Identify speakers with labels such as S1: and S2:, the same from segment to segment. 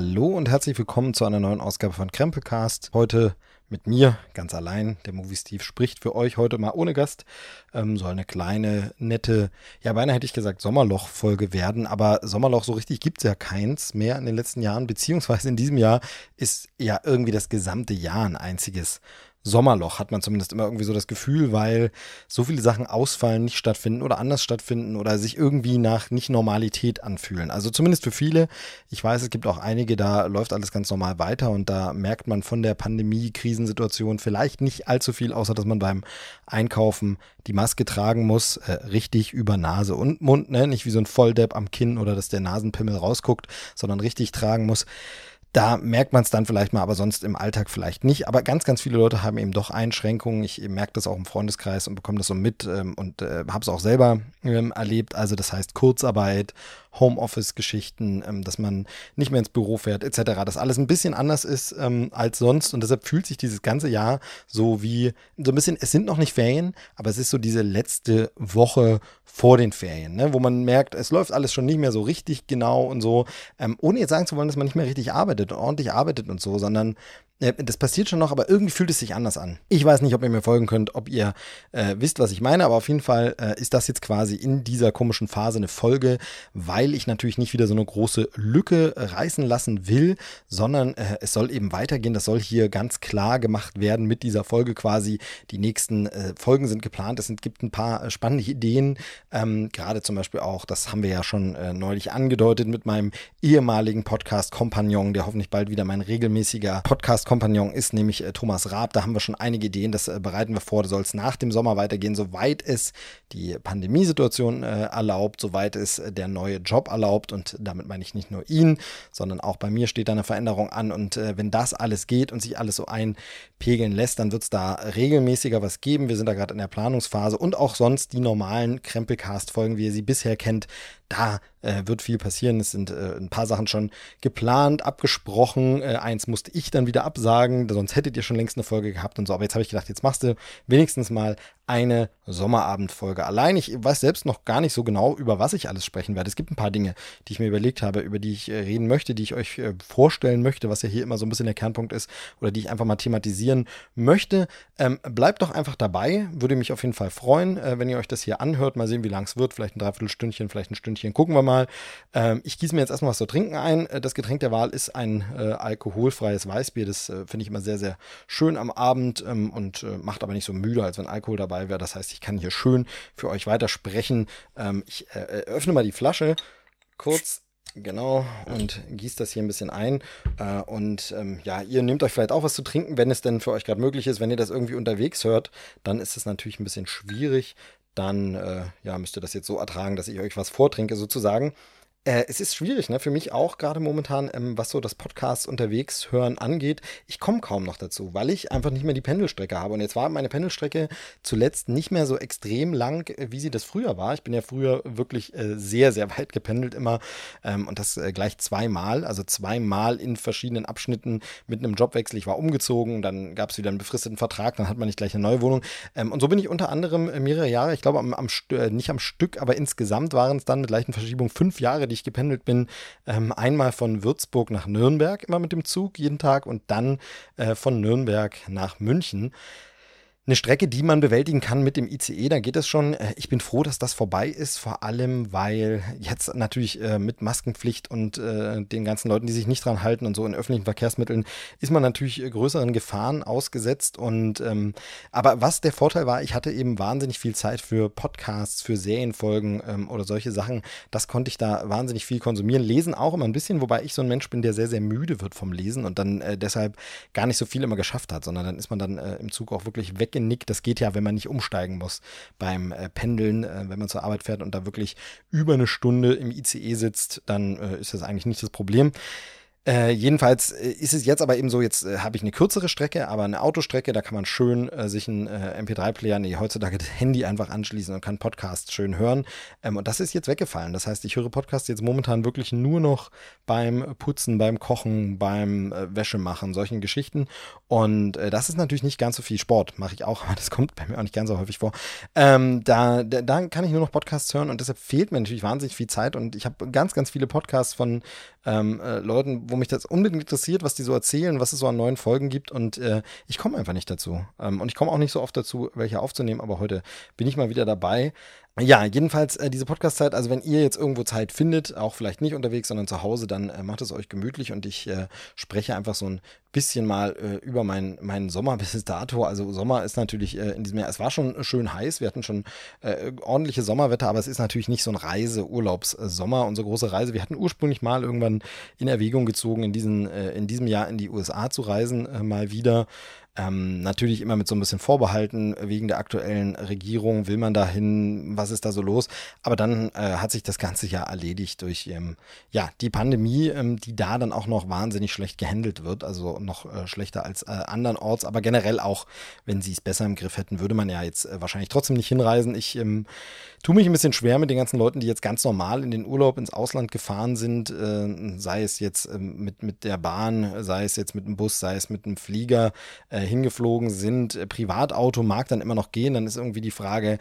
S1: Hallo und herzlich willkommen zu einer neuen Ausgabe von Krempelcast. Heute mit mir ganz allein. Der Movie Steve spricht für euch heute mal ohne Gast. Ähm, soll eine kleine, nette, ja beinahe hätte ich gesagt Sommerloch-Folge werden, aber Sommerloch so richtig gibt es ja keins mehr in den letzten Jahren, beziehungsweise in diesem Jahr ist ja irgendwie das gesamte Jahr ein einziges Sommerloch, hat man zumindest immer irgendwie so das Gefühl, weil so viele Sachen ausfallen, nicht stattfinden oder anders stattfinden oder sich irgendwie nach nicht Normalität anfühlen. Also zumindest für viele. Ich weiß, es gibt auch einige, da läuft alles ganz normal weiter und da merkt man von der Pandemie-Krisensituation vielleicht nicht allzu viel, außer dass man beim Einkaufen die Maske tragen muss, äh, richtig über Nase und Mund, ne? nicht wie so ein Volldepp am Kinn oder dass der Nasenpimmel rausguckt, sondern richtig tragen muss. Da merkt man es dann vielleicht mal, aber sonst im Alltag vielleicht nicht. Aber ganz, ganz viele Leute haben eben doch Einschränkungen. Ich merke das auch im Freundeskreis und bekomme das so mit ähm, und äh, habe es auch selber ähm, erlebt. Also das heißt Kurzarbeit, Homeoffice-Geschichten, ähm, dass man nicht mehr ins Büro fährt, etc. Dass alles ein bisschen anders ist ähm, als sonst und deshalb fühlt sich dieses ganze Jahr so wie so ein bisschen, es sind noch nicht Ferien, aber es ist so diese letzte Woche vor den Ferien, ne? wo man merkt, es läuft alles schon nicht mehr so richtig genau und so, ähm, ohne jetzt sagen zu wollen, dass man nicht mehr richtig arbeitet und ordentlich arbeitet und so, sondern das passiert schon noch, aber irgendwie fühlt es sich anders an. Ich weiß nicht, ob ihr mir folgen könnt, ob ihr äh, wisst, was ich meine, aber auf jeden Fall äh, ist das jetzt quasi in dieser komischen Phase eine Folge, weil ich natürlich nicht wieder so eine große Lücke reißen lassen will, sondern äh, es soll eben weitergehen. Das soll hier ganz klar gemacht werden mit dieser Folge quasi. Die nächsten äh, Folgen sind geplant. Es sind, gibt ein paar äh, spannende Ideen, ähm, gerade zum Beispiel auch, das haben wir ja schon äh, neulich angedeutet mit meinem ehemaligen Podcast-Kompagnon, der hoffentlich bald wieder mein regelmäßiger Podcast Kompagnon ist nämlich äh, Thomas Raab. Da haben wir schon einige Ideen, das äh, bereiten wir vor. Soll es nach dem Sommer weitergehen, soweit es die Pandemiesituation äh, erlaubt, soweit es der neue Job erlaubt. Und damit meine ich nicht nur ihn, sondern auch bei mir steht da eine Veränderung an. Und wenn das alles geht und sich alles so einpegeln lässt, dann wird es da regelmäßiger was geben. Wir sind da gerade in der Planungsphase und auch sonst die normalen Krempelcast-Folgen, wie ihr sie bisher kennt, da äh, wird viel passieren. Es sind äh, ein paar Sachen schon geplant, abgesprochen. Äh, eins musste ich dann wieder absagen, sonst hättet ihr schon längst eine Folge gehabt und so. Aber jetzt habe ich gedacht, jetzt machst du wenigstens mal eine Sommerabendfolge. Allein, ich weiß selbst noch gar nicht so genau, über was ich alles sprechen werde. Es gibt ein paar Dinge, die ich mir überlegt habe, über die ich äh, reden möchte, die ich euch äh, vorstellen möchte, was ja hier immer so ein bisschen der Kernpunkt ist oder die ich einfach mal thematisieren möchte. Ähm, bleibt doch einfach dabei, würde mich auf jeden Fall freuen, äh, wenn ihr euch das hier anhört. Mal sehen, wie lang es wird. Vielleicht ein Dreiviertelstündchen, vielleicht ein Stündchen. Gucken wir mal. Ähm, ich gieße mir jetzt erstmal was zu trinken ein. Das Getränk der Wahl ist ein äh, alkoholfreies Weißbier. Das äh, finde ich immer sehr, sehr schön am Abend ähm, und macht aber nicht so müde, als wenn Alkohol dabei wäre. Das heißt, ich kann hier schön für euch weitersprechen. Ähm, ich äh, öffne mal die Flasche kurz. Genau, und gießt das hier ein bisschen ein. Äh, und ähm, ja, ihr nehmt euch vielleicht auch was zu trinken, wenn es denn für euch gerade möglich ist. Wenn ihr das irgendwie unterwegs hört, dann ist es natürlich ein bisschen schwierig. Dann äh, ja, müsst ihr das jetzt so ertragen, dass ich euch was vortrinke, sozusagen. Äh, es ist schwierig, ne? Für mich auch gerade momentan, ähm, was so das Podcast unterwegs hören angeht. Ich komme kaum noch dazu, weil ich einfach nicht mehr die Pendelstrecke habe. Und jetzt war meine Pendelstrecke zuletzt nicht mehr so extrem lang, äh, wie sie das früher war. Ich bin ja früher wirklich äh, sehr, sehr weit gependelt immer. Ähm, und das äh, gleich zweimal, also zweimal in verschiedenen Abschnitten mit einem Jobwechsel. Ich war umgezogen, dann gab es wieder einen befristeten Vertrag, dann hat man nicht gleich eine neue Wohnung. Ähm, und so bin ich unter anderem mehrere Jahre, ich glaube am, am äh, nicht am Stück, aber insgesamt waren es dann mit leichten Verschiebungen fünf Jahre, die ich gependelt bin, ähm, einmal von Würzburg nach Nürnberg, immer mit dem Zug jeden Tag und dann äh, von Nürnberg nach München eine Strecke, die man bewältigen kann mit dem ICE, da geht es schon. Äh, ich bin froh, dass das vorbei ist, vor allem, weil jetzt natürlich äh, mit Maskenpflicht und äh, den ganzen Leuten, die sich nicht dran halten und so in öffentlichen Verkehrsmitteln, ist man natürlich äh, größeren Gefahren ausgesetzt. Und ähm, aber was der Vorteil war, ich hatte eben wahnsinnig viel Zeit für Podcasts, für Serienfolgen ähm, oder solche Sachen. Das konnte ich da wahnsinnig viel konsumieren. Lesen auch immer ein bisschen, wobei ich so ein Mensch bin, der sehr, sehr müde wird vom Lesen und dann äh, deshalb gar nicht so viel immer geschafft hat, sondern dann ist man dann äh, im Zug auch wirklich weg Genick. Das geht ja, wenn man nicht umsteigen muss beim äh, Pendeln, äh, wenn man zur Arbeit fährt und da wirklich über eine Stunde im ICE sitzt, dann äh, ist das eigentlich nicht das Problem. Äh, jedenfalls äh, ist es jetzt aber eben so, jetzt äh, habe ich eine kürzere Strecke, aber eine Autostrecke, da kann man schön äh, sich einen äh, MP3-Player, nee, heutzutage das Handy einfach anschließen und kann Podcasts schön hören. Ähm, und das ist jetzt weggefallen. Das heißt, ich höre Podcasts jetzt momentan wirklich nur noch beim Putzen, beim Kochen, beim Wäschemachen, solchen Geschichten. Und das ist natürlich nicht ganz so viel Sport, mache ich auch, aber das kommt bei mir auch nicht ganz so häufig vor. Ähm, da, da, da, kann ich nur noch Podcasts hören und deshalb fehlt mir natürlich wahnsinnig viel Zeit und ich habe ganz, ganz viele Podcasts von ähm, äh, Leuten, wo mich das unbedingt interessiert, was die so erzählen, was es so an neuen Folgen gibt und äh, ich komme einfach nicht dazu. Ähm, und ich komme auch nicht so oft dazu, welche aufzunehmen, aber heute bin ich mal wieder dabei. Ja, jedenfalls äh, diese Podcast-Zeit, also wenn ihr jetzt irgendwo Zeit findet, auch vielleicht nicht unterwegs, sondern zu Hause, dann äh, macht es euch gemütlich und ich äh, spreche einfach so ein bisschen mal äh, über meinen mein Sommer bis dato. Also Sommer ist natürlich äh, in diesem Jahr, es war schon schön heiß, wir hatten schon äh, ordentliche Sommerwetter, aber es ist natürlich nicht so ein Reise-Urlaubs-Sommer, unsere große Reise. Wir hatten ursprünglich mal irgendwann in Erwägung gezogen, in, diesen, in diesem Jahr in die USA zu reisen, mal wieder. Ähm, natürlich immer mit so ein bisschen Vorbehalten wegen der aktuellen Regierung. Will man dahin? Was ist da so los? Aber dann äh, hat sich das ganze Jahr erledigt durch ähm, ja, die Pandemie, ähm, die da dann auch noch wahnsinnig schlecht gehandelt wird. Also noch äh, schlechter als äh, andernorts. Aber generell auch, wenn sie es besser im Griff hätten, würde man ja jetzt äh, wahrscheinlich trotzdem nicht hinreisen. Ich ähm, tue mich ein bisschen schwer mit den ganzen Leuten, die jetzt ganz normal in den Urlaub ins Ausland gefahren sind. Äh, sei es jetzt ähm, mit, mit der Bahn, sei es jetzt mit dem Bus, sei es mit dem Flieger. Äh, äh, hingeflogen sind. Äh, Privatauto mag dann immer noch gehen. Dann ist irgendwie die Frage,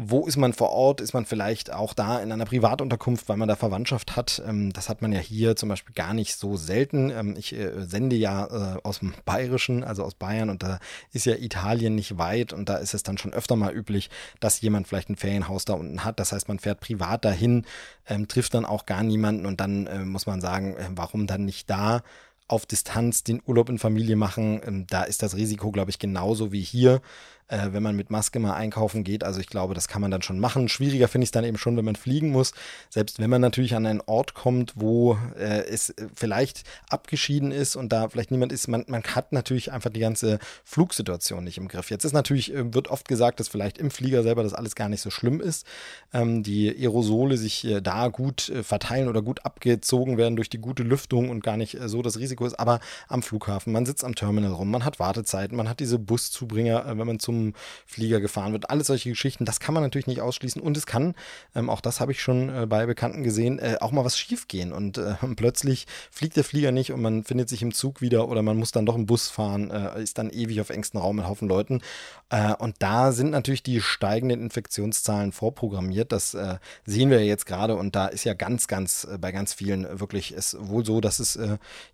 S1: wo ist man vor Ort? Ist man vielleicht auch da in einer Privatunterkunft, weil man da Verwandtschaft hat? Ähm, das hat man ja hier zum Beispiel gar nicht so selten. Ähm, ich äh, sende ja äh, aus dem Bayerischen, also aus Bayern, und da ist ja Italien nicht weit und da ist es dann schon öfter mal üblich, dass jemand vielleicht ein Ferienhaus da unten hat. Das heißt, man fährt privat dahin, ähm, trifft dann auch gar niemanden und dann äh, muss man sagen, warum dann nicht da? auf Distanz den Urlaub in Familie machen. Da ist das Risiko, glaube ich, genauso wie hier äh, wenn man mit Maske mal einkaufen geht. Also ich glaube, das kann man dann schon machen. Schwieriger finde ich es dann eben schon, wenn man fliegen muss. Selbst wenn man natürlich an einen Ort kommt, wo äh, es vielleicht abgeschieden ist und da vielleicht niemand ist, man, man hat natürlich einfach die ganze Flugsituation nicht im Griff. Jetzt ist natürlich, äh, wird oft gesagt, dass vielleicht im Flieger selber das alles gar nicht so schlimm ist. Ähm, die Aerosole sich äh, da gut äh, verteilen oder gut abgezogen werden durch die gute Lüftung und gar nicht äh, so das Risiko ist. Aber am Flughafen, man sitzt am Terminal rum, man hat Wartezeiten, man hat diese Buszubringer, wenn man zum Flieger gefahren wird. Alles solche Geschichten, das kann man natürlich nicht ausschließen. Und es kann, ähm, auch das habe ich schon äh, bei Bekannten gesehen, äh, auch mal was schief gehen. Und äh, plötzlich fliegt der Flieger nicht und man findet sich im Zug wieder oder man muss dann doch im Bus fahren, äh, ist dann ewig auf engstem Raum mit Haufen Leuten. Äh, und da sind natürlich die steigenden Infektionszahlen vorprogrammiert. Das äh, sehen wir jetzt gerade und da ist ja ganz, ganz bei ganz vielen wirklich es wohl so, dass es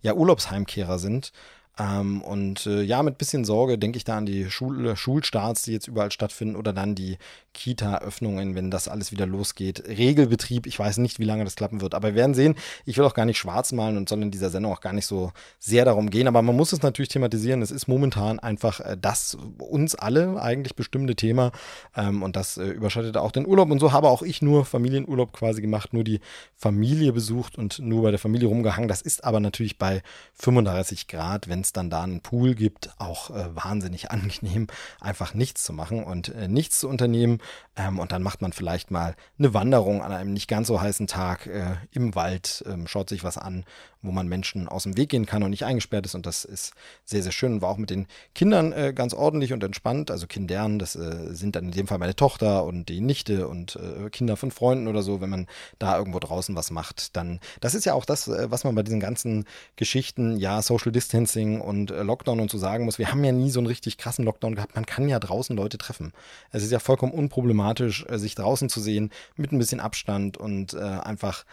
S1: ja Urlaubsheimkehrer sind. Ähm, und äh, ja, mit bisschen Sorge denke ich da an die Schul Schulstarts, die jetzt überall stattfinden, oder dann die Kita-Öffnungen, wenn das alles wieder losgeht. Regelbetrieb, ich weiß nicht, wie lange das klappen wird, aber wir werden sehen. Ich will auch gar nicht schwarz malen und soll in dieser Sendung auch gar nicht so sehr darum gehen, aber man muss es natürlich thematisieren. Es ist momentan einfach äh, das uns alle eigentlich bestimmte Thema ähm, und das äh, überschattet auch den Urlaub. Und so habe auch ich nur Familienurlaub quasi gemacht, nur die Familie besucht und nur bei der Familie rumgehangen. Das ist aber natürlich bei 35 Grad, wenn es dann da einen Pool gibt, auch äh, wahnsinnig angenehm, einfach nichts zu machen und äh, nichts zu unternehmen. Ähm, und dann macht man vielleicht mal eine Wanderung an einem nicht ganz so heißen Tag äh, im Wald, ähm, schaut sich was an, wo man Menschen aus dem Weg gehen kann und nicht eingesperrt ist. Und das ist sehr, sehr schön. War auch mit den Kindern äh, ganz ordentlich und entspannt. Also Kindern, das äh, sind dann in dem Fall meine Tochter und die Nichte und äh, Kinder von Freunden oder so. Wenn man da irgendwo draußen was macht, dann, das ist ja auch das, äh, was man bei diesen ganzen Geschichten, ja, Social Distancing und äh, Lockdown und so sagen muss. Wir haben ja nie so einen richtig krassen Lockdown gehabt. Man kann ja draußen Leute treffen. Es ist ja vollkommen unproblematisch, äh, sich draußen zu sehen mit ein bisschen Abstand und einfach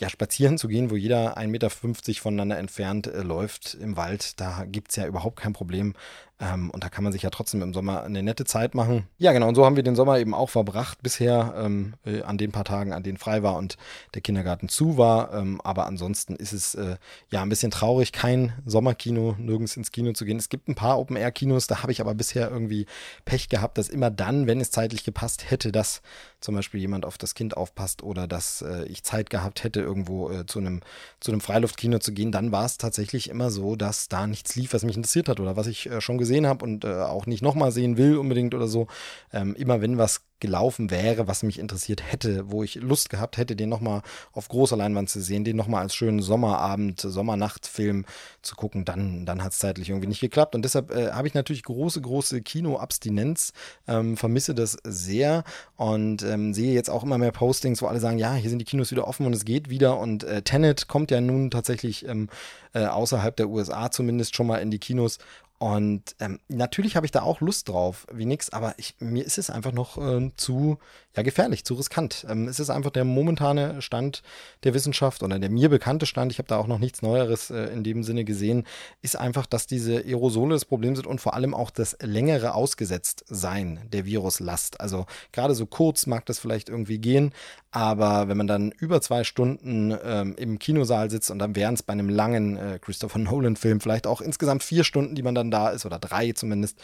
S1: ja, spazieren zu gehen, wo jeder 1,50 Meter voneinander entfernt äh, läuft im Wald, da gibt es ja überhaupt kein Problem. Ähm, und da kann man sich ja trotzdem im Sommer eine nette Zeit machen. Ja, genau. Und so haben wir den Sommer eben auch verbracht bisher ähm, äh, an den paar Tagen, an denen frei war und der Kindergarten zu war. Ähm, aber ansonsten ist es äh, ja ein bisschen traurig, kein Sommerkino, nirgends ins Kino zu gehen. Es gibt ein paar Open-Air-Kinos, da habe ich aber bisher irgendwie Pech gehabt, dass immer dann, wenn es zeitlich gepasst hätte, dass zum Beispiel jemand auf das Kind aufpasst oder dass äh, ich Zeit gehabt hätte, irgendwo äh, zu einem zu Freiluftkino zu gehen, dann war es tatsächlich immer so, dass da nichts lief, was mich interessiert hat oder was ich äh, schon gesehen gesehen habe und äh, auch nicht nochmal sehen will unbedingt oder so, ähm, immer wenn was gelaufen wäre, was mich interessiert hätte, wo ich Lust gehabt hätte, den nochmal auf großer Leinwand zu sehen, den nochmal als schönen Sommerabend, Sommernachtfilm zu gucken, dann, dann hat es zeitlich irgendwie nicht geklappt. Und deshalb äh, habe ich natürlich große, große Kinoabstinenz, ähm, vermisse das sehr und ähm, sehe jetzt auch immer mehr Postings, wo alle sagen, ja, hier sind die Kinos wieder offen und es geht wieder. Und äh, Tenet kommt ja nun tatsächlich ähm, äh, außerhalb der USA zumindest schon mal in die Kinos. Und ähm, natürlich habe ich da auch Lust drauf, wie nix, aber ich, mir ist es einfach noch äh, zu ja, gefährlich, zu riskant. Ähm, es ist einfach der momentane Stand der Wissenschaft oder der mir bekannte Stand, ich habe da auch noch nichts Neueres äh, in dem Sinne gesehen, ist einfach, dass diese Aerosole das Problem sind und vor allem auch das längere Ausgesetztsein der Viruslast. Also gerade so kurz mag das vielleicht irgendwie gehen, aber wenn man dann über zwei Stunden ähm, im Kinosaal sitzt und dann wären es bei einem langen äh, Christopher Nolan-Film vielleicht auch insgesamt vier Stunden, die man dann da ist, oder drei zumindest,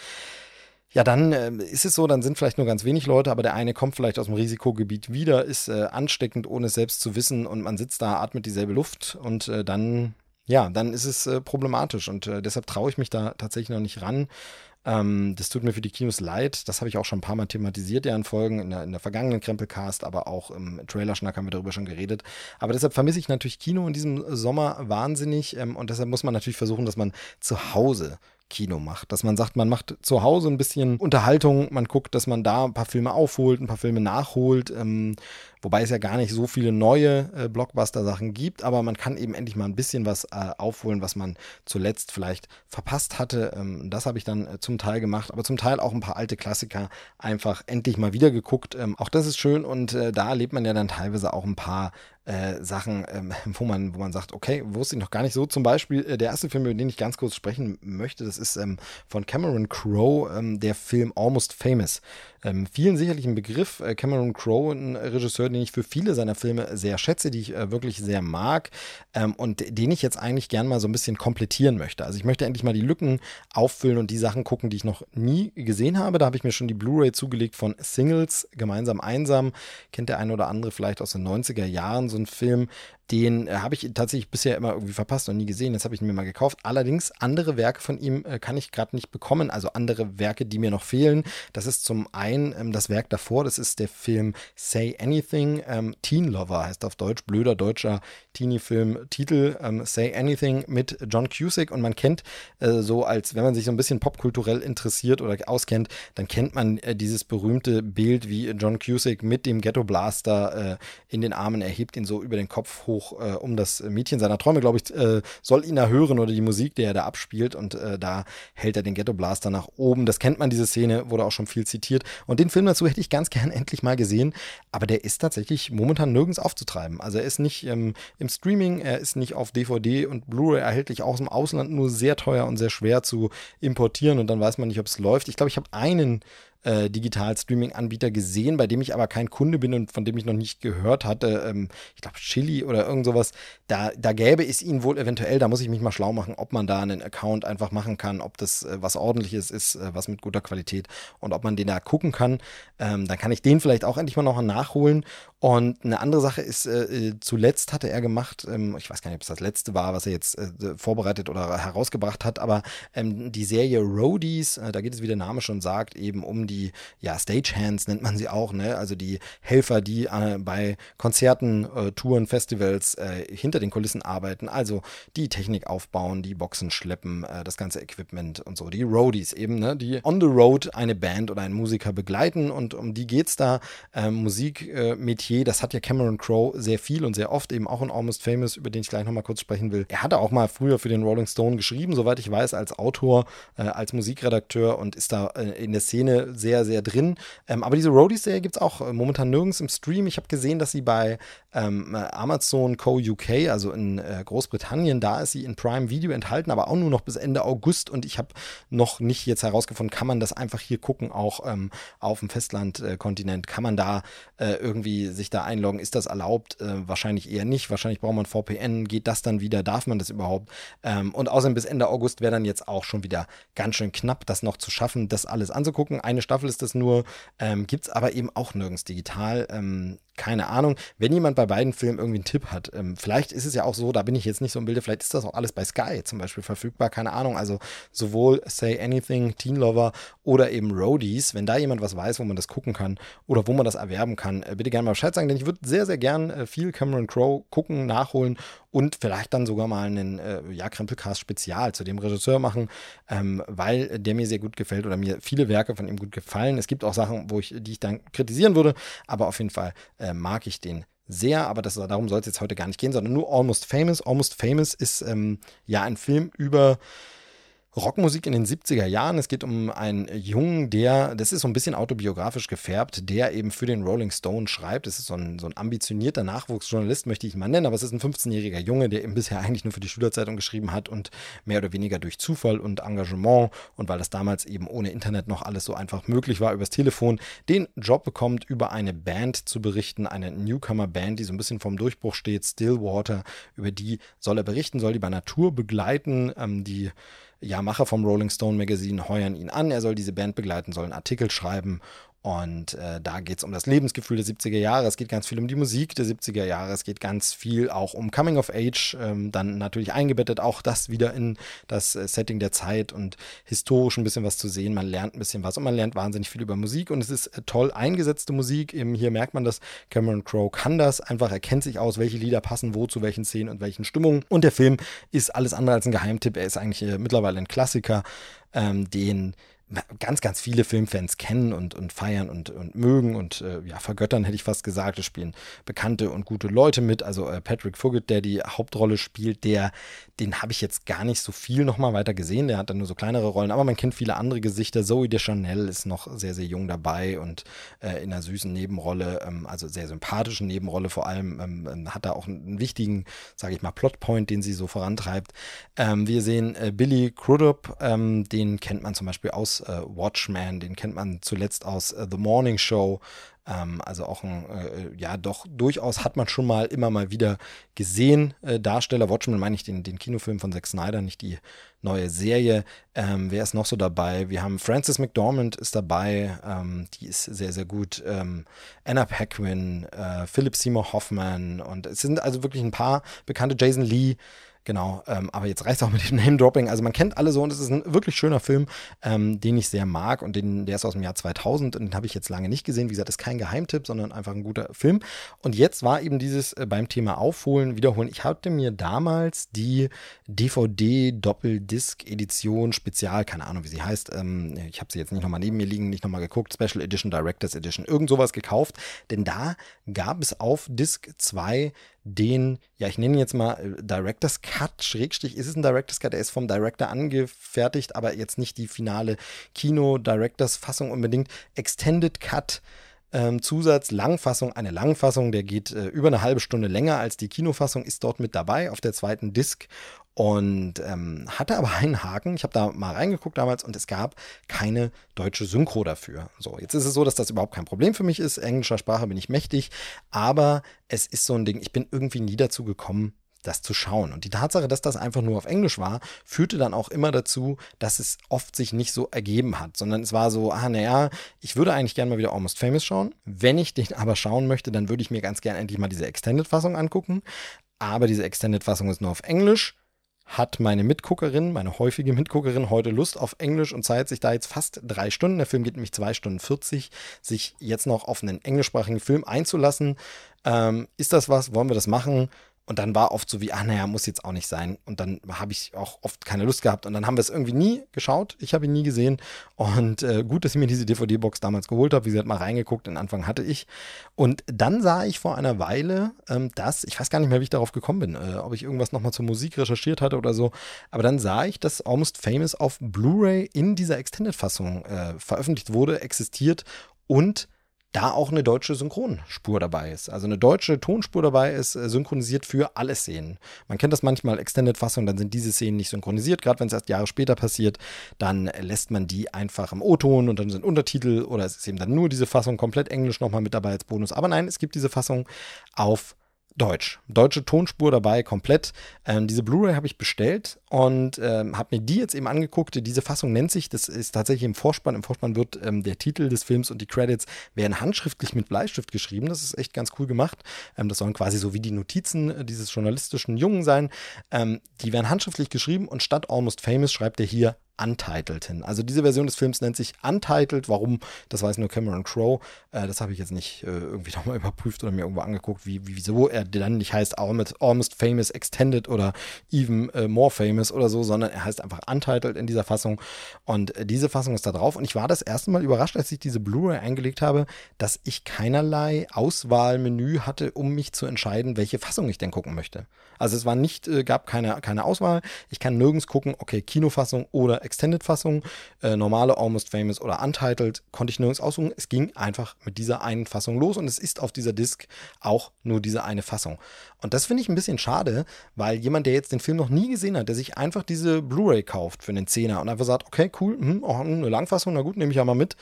S1: ja, dann äh, ist es so, dann sind vielleicht nur ganz wenig Leute, aber der eine kommt vielleicht aus dem Risikogebiet wieder, ist äh, ansteckend, ohne es selbst zu wissen und man sitzt da, atmet dieselbe Luft und äh, dann, ja, dann ist es äh, problematisch und äh, deshalb traue ich mich da tatsächlich noch nicht ran. Ähm, das tut mir für die Kinos leid. Das habe ich auch schon ein paar Mal thematisiert, ja, in Folgen, in der, in der vergangenen Krempelcast, aber auch im Trailerschnack haben wir darüber schon geredet. Aber deshalb vermisse ich natürlich Kino in diesem Sommer wahnsinnig ähm, und deshalb muss man natürlich versuchen, dass man zu Hause Kino macht. Dass man sagt, man macht zu Hause ein bisschen Unterhaltung, man guckt, dass man da ein paar Filme aufholt, ein paar Filme nachholt, ähm, wobei es ja gar nicht so viele neue äh, Blockbuster-Sachen gibt, aber man kann eben endlich mal ein bisschen was äh, aufholen, was man zuletzt vielleicht verpasst hatte. Ähm, das habe ich dann äh, zum Teil gemacht, aber zum Teil auch ein paar alte Klassiker einfach endlich mal wieder geguckt. Ähm, auch das ist schön und äh, da erlebt man ja dann teilweise auch ein paar äh, Sachen, ähm, wo, man, wo man sagt, okay, wusste ich noch gar nicht so. Zum Beispiel äh, der erste Film, über den ich ganz kurz sprechen möchte, das ist ähm, von Cameron Crowe, ähm, der Film Almost Famous. Ähm, vielen sicherlich ein Begriff. Äh, Cameron Crowe, ein Regisseur, den ich für viele seiner Filme sehr schätze, die ich äh, wirklich sehr mag ähm, und den ich jetzt eigentlich gern mal so ein bisschen komplettieren möchte. Also ich möchte endlich mal die Lücken auffüllen und die Sachen gucken, die ich noch nie gesehen habe. Da habe ich mir schon die Blu-ray zugelegt von Singles, gemeinsam einsam. Kennt der eine oder andere vielleicht aus den 90er Jahren, so ein Film, den äh, habe ich tatsächlich bisher immer irgendwie verpasst und nie gesehen. Jetzt habe ich ihn mir mal gekauft. Allerdings andere Werke von ihm äh, kann ich gerade nicht bekommen. Also andere Werke, die mir noch fehlen. Das ist zum einen ähm, das Werk davor. Das ist der Film Say Anything. Ähm, Teen Lover heißt auf Deutsch. Blöder deutscher Teenie-Film. Titel ähm, Say Anything mit John Cusick. Und man kennt äh, so als, wenn man sich so ein bisschen popkulturell interessiert oder auskennt, dann kennt man äh, dieses berühmte Bild, wie John Cusick mit dem Ghetto Blaster äh, in den Armen erhebt, ihn so über den Kopf hoch hoch äh, um das Mädchen seiner Träume, glaube ich, äh, soll ihn erhören oder die Musik, die er da abspielt. Und äh, da hält er den Ghetto Blaster nach oben. Das kennt man, diese Szene, wurde auch schon viel zitiert. Und den Film dazu hätte ich ganz gern endlich mal gesehen. Aber der ist tatsächlich momentan nirgends aufzutreiben. Also er ist nicht ähm, im Streaming, er ist nicht auf DVD und Blu-ray erhältlich, auch im Ausland nur sehr teuer und sehr schwer zu importieren. Und dann weiß man nicht, ob es läuft. Ich glaube, ich habe einen äh, Digital-Streaming-Anbieter gesehen, bei dem ich aber kein Kunde bin und von dem ich noch nicht gehört hatte. Ähm, ich glaube, Chili oder irgend sowas. Da, da gäbe es ihn wohl eventuell, da muss ich mich mal schlau machen, ob man da einen Account einfach machen kann, ob das äh, was ordentliches ist, äh, was mit guter Qualität und ob man den da gucken kann. Ähm, dann kann ich den vielleicht auch endlich mal noch nachholen. Und eine andere Sache ist, äh, äh, zuletzt hatte er gemacht, ähm, ich weiß gar nicht, ob es das letzte war, was er jetzt äh, vorbereitet oder herausgebracht hat, aber ähm, die Serie Roadies, da geht es, wie der Name schon sagt, eben um die ja, Stagehands nennt man sie auch, ne? also die Helfer, die äh, bei Konzerten, äh, Touren, Festivals äh, hinter den Kulissen arbeiten, also die Technik aufbauen, die Boxen schleppen, äh, das ganze Equipment und so, die Roadies eben, ne? die on the road eine Band oder einen Musiker begleiten und um die geht es da. Ähm, Musikmetier, das hat ja Cameron Crowe sehr viel und sehr oft, eben auch in Almost Famous, über den ich gleich nochmal kurz sprechen will. Er hatte auch mal früher für den Rolling Stone geschrieben, soweit ich weiß, als Autor, äh, als Musikredakteur und ist da äh, in der Szene sehr sehr, sehr drin. Ähm, aber diese Roadies-Serie gibt es auch äh, momentan nirgends im Stream. Ich habe gesehen, dass sie bei ähm, Amazon Co. UK, also in äh, Großbritannien, da ist sie in Prime Video enthalten, aber auch nur noch bis Ende August. Und ich habe noch nicht jetzt herausgefunden, kann man das einfach hier gucken, auch ähm, auf dem Festlandkontinent? kann man da äh, irgendwie sich da einloggen? Ist das erlaubt? Äh, wahrscheinlich eher nicht. Wahrscheinlich braucht man VPN. Geht das dann wieder? Darf man das überhaupt? Ähm, und außerdem bis Ende August wäre dann jetzt auch schon wieder ganz schön knapp, das noch zu schaffen, das alles anzugucken. Eine Staffel ist das nur, ähm, gibt es aber eben auch nirgends digital. Ähm, keine Ahnung. Wenn jemand bei beiden Filmen irgendwie einen Tipp hat, ähm, vielleicht ist es ja auch so, da bin ich jetzt nicht so im Bilde, vielleicht ist das auch alles bei Sky zum Beispiel verfügbar, keine Ahnung. Also sowohl Say Anything, Teen Lover oder eben Roadies, wenn da jemand was weiß, wo man das gucken kann oder wo man das erwerben kann, äh, bitte gerne mal Bescheid sagen, denn ich würde sehr, sehr gern äh, viel Cameron Crowe gucken, nachholen und vielleicht dann sogar mal einen äh, ja, Krempelcast Spezial zu dem Regisseur machen, ähm, weil der mir sehr gut gefällt oder mir viele Werke von ihm gut gefallen. Es gibt auch Sachen, wo ich, die ich dann kritisieren würde, aber auf jeden Fall äh, mag ich den sehr, aber das, darum soll es jetzt heute gar nicht gehen, sondern nur Almost Famous. Almost Famous ist ähm, ja ein Film über Rockmusik in den 70er Jahren. Es geht um einen Jungen, der, das ist so ein bisschen autobiografisch gefärbt, der eben für den Rolling Stone schreibt. Das ist so ein, so ein ambitionierter Nachwuchsjournalist, möchte ich mal nennen, aber es ist ein 15-jähriger Junge, der eben bisher eigentlich nur für die Schülerzeitung geschrieben hat und mehr oder weniger durch Zufall und Engagement und weil das damals eben ohne Internet noch alles so einfach möglich war, übers Telefon, den Job bekommt, über eine Band zu berichten, eine Newcomer-Band, die so ein bisschen vom Durchbruch steht, Stillwater, über die soll er berichten, soll die bei Natur begleiten, ähm, die ja, Macher vom Rolling Stone Magazine heuern ihn an. Er soll diese Band begleiten, soll einen Artikel schreiben und äh, da geht es um das Lebensgefühl der 70er Jahre, es geht ganz viel um die Musik der 70er Jahre, es geht ganz viel auch um Coming of Age, ähm, dann natürlich eingebettet auch das wieder in das äh, Setting der Zeit und historisch ein bisschen was zu sehen. Man lernt ein bisschen was und man lernt wahnsinnig viel über Musik und es ist äh, toll eingesetzte Musik. Eben hier merkt man das, Cameron Crowe kann das, einfach erkennt sich aus, welche Lieder passen wo zu welchen Szenen und welchen Stimmungen. Und der Film ist alles andere als ein Geheimtipp, er ist eigentlich äh, mittlerweile ein Klassiker, ähm, den ganz, ganz viele Filmfans kennen und, und feiern und, und mögen und äh, ja, vergöttern, hätte ich fast gesagt. Es spielen bekannte und gute Leute mit. Also äh, Patrick Fugit, der die Hauptrolle spielt, der, den habe ich jetzt gar nicht so viel nochmal weiter gesehen. Der hat dann nur so kleinere Rollen, aber man kennt viele andere Gesichter. Zoe Deschanel ist noch sehr, sehr jung dabei und äh, in einer süßen Nebenrolle, ähm, also sehr sympathischen Nebenrolle vor allem, ähm, ähm hat da auch einen wichtigen, sage ich mal, Plotpoint, den sie so vorantreibt. Ähm, wir sehen äh, Billy Crudup, ähm, den kennt man zum Beispiel aus äh, Watchman, den kennt man zuletzt aus äh, The Morning Show. Ähm, also auch ein, äh, ja, doch durchaus hat man schon mal immer mal wieder gesehen. Äh, Darsteller, Watchmen meine ich den, den Kinofilm von Zack Snyder, nicht die neue Serie. Ähm, wer ist noch so dabei? Wir haben Frances McDormand ist dabei, ähm, die ist sehr, sehr gut. Ähm, Anna Paquin, äh, Philip Seymour Hoffman und es sind also wirklich ein paar bekannte Jason Lee. Genau, ähm, aber jetzt reicht es auch mit dem Name-Dropping. Also man kennt alle so und es ist ein wirklich schöner Film, ähm, den ich sehr mag und den, der ist aus dem Jahr 2000 und den habe ich jetzt lange nicht gesehen. Wie gesagt, ist kein Geheimtipp, sondern einfach ein guter Film. Und jetzt war eben dieses äh, beim Thema Aufholen, Wiederholen. Ich hatte mir damals die DVD-Doppeldisc-Edition Spezial, keine Ahnung, wie sie heißt, ähm, ich habe sie jetzt nicht nochmal neben mir liegen, nicht nochmal geguckt, Special Edition, Directors Edition, irgend sowas gekauft, denn da gab es auf Disc 2 den, ja, ich nenne ihn jetzt mal äh, Director's Cut, Schrägstrich, ist es ein Director's Cut, der ist vom Director angefertigt, aber jetzt nicht die finale Kino-Directors Fassung unbedingt. Extended Cut, ähm, Zusatz, Langfassung, eine Langfassung, der geht äh, über eine halbe Stunde länger als die Kinofassung, ist dort mit dabei auf der zweiten Disc und ähm, hatte aber einen Haken. Ich habe da mal reingeguckt damals und es gab keine deutsche Synchro dafür. So, jetzt ist es so, dass das überhaupt kein Problem für mich ist. Englischer Sprache bin ich mächtig, aber es ist so ein Ding, ich bin irgendwie nie dazu gekommen, das zu schauen. Und die Tatsache, dass das einfach nur auf Englisch war, führte dann auch immer dazu, dass es oft sich nicht so ergeben hat, sondern es war so, ah, naja, ich würde eigentlich gerne mal wieder Almost Famous schauen. Wenn ich den aber schauen möchte, dann würde ich mir ganz gerne endlich mal diese Extended-Fassung angucken. Aber diese Extended-Fassung ist nur auf Englisch hat meine Mitguckerin, meine häufige Mitguckerin, heute Lust auf Englisch und Zeit, sich da jetzt fast drei Stunden, der Film geht nämlich zwei Stunden 40, sich jetzt noch auf einen englischsprachigen Film einzulassen. Ähm, ist das was? Wollen wir das machen? Und dann war oft so wie, ah, naja, muss jetzt auch nicht sein. Und dann habe ich auch oft keine Lust gehabt. Und dann haben wir es irgendwie nie geschaut. Ich habe ihn nie gesehen. Und äh, gut, dass ich mir diese DVD-Box damals geholt habe. Wie gesagt, mal reingeguckt. Den Anfang hatte ich. Und dann sah ich vor einer Weile, ähm, dass, ich weiß gar nicht mehr, wie ich darauf gekommen bin, äh, ob ich irgendwas nochmal zur Musik recherchiert hatte oder so. Aber dann sah ich, dass Almost Famous auf Blu-ray in dieser Extended-Fassung äh, veröffentlicht wurde, existiert und da auch eine deutsche Synchronspur dabei ist. Also eine deutsche Tonspur dabei ist, äh, synchronisiert für alle Szenen. Man kennt das manchmal, Extended-Fassung, dann sind diese Szenen nicht synchronisiert, gerade wenn es erst Jahre später passiert, dann lässt man die einfach im O-Ton und dann sind Untertitel oder es ist eben dann nur diese Fassung komplett Englisch nochmal mit dabei als Bonus. Aber nein, es gibt diese Fassung auf Deutsch. Deutsche Tonspur dabei, komplett. Ähm, diese Blu-ray habe ich bestellt und ähm, habe mir die jetzt eben angeguckt. Diese Fassung nennt sich, das ist tatsächlich im Vorspann. Im Vorspann wird ähm, der Titel des Films und die Credits werden handschriftlich mit Bleistift geschrieben. Das ist echt ganz cool gemacht. Ähm, das sollen quasi so wie die Notizen äh, dieses journalistischen Jungen sein. Ähm, die werden handschriftlich geschrieben und statt Almost Famous schreibt er hier Untitled hin. Also diese Version des Films nennt sich Untitled. Warum? Das weiß nur Cameron Crowe. Äh, das habe ich jetzt nicht äh, irgendwie nochmal überprüft oder mir irgendwo angeguckt, wie, wieso er dann nicht heißt Almost, Almost Famous Extended oder Even äh, More Famous oder so, sondern er heißt einfach Untitled in dieser Fassung. Und äh, diese Fassung ist da drauf. Und ich war das erste Mal überrascht, als ich diese Blu-ray eingelegt habe, dass ich keinerlei Auswahlmenü hatte, um mich zu entscheiden, welche Fassung ich denn gucken möchte. Also es war nicht, äh, gab keine, keine Auswahl. Ich kann nirgends gucken, okay, Kinofassung oder Extended-Fassung, äh, normale Almost Famous oder Untitled, konnte ich nirgends aussuchen. Es ging einfach mit dieser einen Fassung los und es ist auf dieser Disc auch nur diese eine Fassung. Und das finde ich ein bisschen schade, weil jemand, der jetzt den Film noch nie gesehen hat, der sich einfach diese Blu-ray kauft für einen Zehner und einfach sagt, okay, cool, hm, oh, eine Langfassung, na gut, nehme ich ja mal mit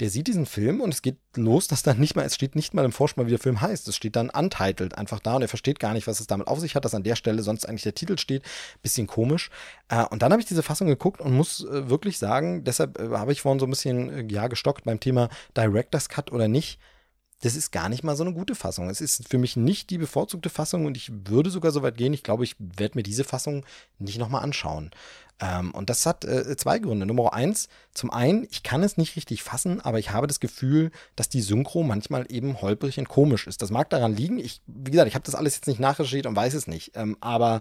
S1: der sieht diesen Film und es geht los, dass dann nicht mal, es steht nicht mal im Vorspann, wie der Film heißt. Es steht dann untitled einfach da und er versteht gar nicht, was es damit auf sich hat, dass an der Stelle sonst eigentlich der Titel steht. Bisschen komisch. Äh, und dann habe ich diese Fassung geguckt und muss äh, wirklich sagen, deshalb äh, habe ich vorhin so ein bisschen, ja, gestockt beim Thema Director's Cut oder nicht das ist gar nicht mal so eine gute Fassung. Es ist für mich nicht die bevorzugte Fassung und ich würde sogar so weit gehen, ich glaube, ich werde mir diese Fassung nicht nochmal anschauen. Ähm, und das hat äh, zwei Gründe. Nummer eins, zum einen, ich kann es nicht richtig fassen, aber ich habe das Gefühl, dass die Synchro manchmal eben holprig und komisch ist. Das mag daran liegen. Ich, wie gesagt, ich habe das alles jetzt nicht nachrecherchiert und weiß es nicht. Ähm, aber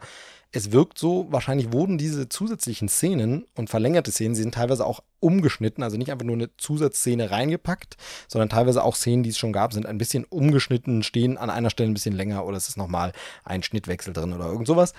S1: es wirkt so, wahrscheinlich wurden diese zusätzlichen Szenen und verlängerte Szenen, sie sind teilweise auch umgeschnitten, also nicht einfach nur eine Zusatzszene reingepackt, sondern teilweise auch Szenen, die es schon gab, sind ein bisschen umgeschnitten, stehen an einer Stelle ein bisschen länger oder es ist nochmal ein Schnittwechsel drin oder irgend sowas.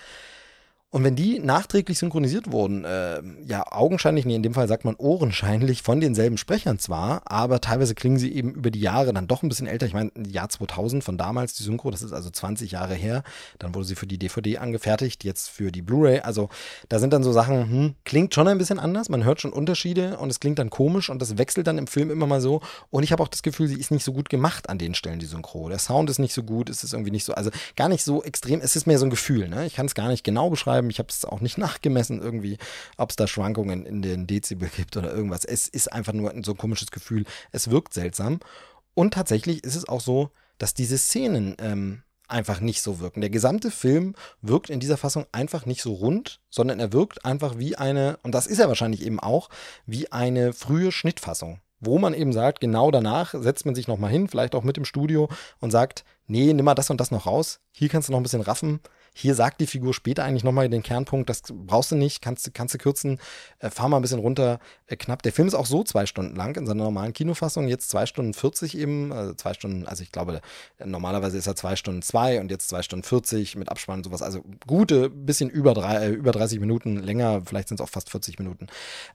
S1: Und wenn die nachträglich synchronisiert wurden, äh, ja, augenscheinlich, nee, in dem Fall sagt man ohrenscheinlich von denselben Sprechern zwar, aber teilweise klingen sie eben über die Jahre dann doch ein bisschen älter. Ich meine, Jahr 2000 von damals, die Synchro, das ist also 20 Jahre her. Dann wurde sie für die DVD angefertigt, jetzt für die Blu-ray. Also da sind dann so Sachen, hm, klingt schon ein bisschen anders, man hört schon Unterschiede und es klingt dann komisch und das wechselt dann im Film immer mal so. Und ich habe auch das Gefühl, sie ist nicht so gut gemacht an den Stellen, die Synchro. Der Sound ist nicht so gut, es ist irgendwie nicht so, also gar nicht so extrem, es ist mehr so ein Gefühl, ne? Ich kann es gar nicht genau beschreiben schreiben. Ich habe es auch nicht nachgemessen irgendwie, ob es da Schwankungen in den Dezibel gibt oder irgendwas. Es ist einfach nur so ein komisches Gefühl. Es wirkt seltsam. Und tatsächlich ist es auch so, dass diese Szenen ähm, einfach nicht so wirken. Der gesamte Film wirkt in dieser Fassung einfach nicht so rund, sondern er wirkt einfach wie eine, und das ist er wahrscheinlich eben auch, wie eine frühe Schnittfassung wo man eben sagt, genau danach setzt man sich nochmal hin, vielleicht auch mit im Studio und sagt, nee, nimm mal das und das noch raus, hier kannst du noch ein bisschen raffen, hier sagt die Figur später eigentlich nochmal den Kernpunkt, das brauchst du nicht, kannst, kannst du kürzen, äh, fahr mal ein bisschen runter, äh, knapp. Der Film ist auch so zwei Stunden lang in seiner normalen Kinofassung, jetzt zwei Stunden 40 eben, also zwei Stunden, also ich glaube, normalerweise ist er zwei Stunden zwei und jetzt zwei Stunden 40 mit Abspann und sowas, also gute, bisschen über, drei, äh, über 30 Minuten länger, vielleicht sind es auch fast 40 Minuten.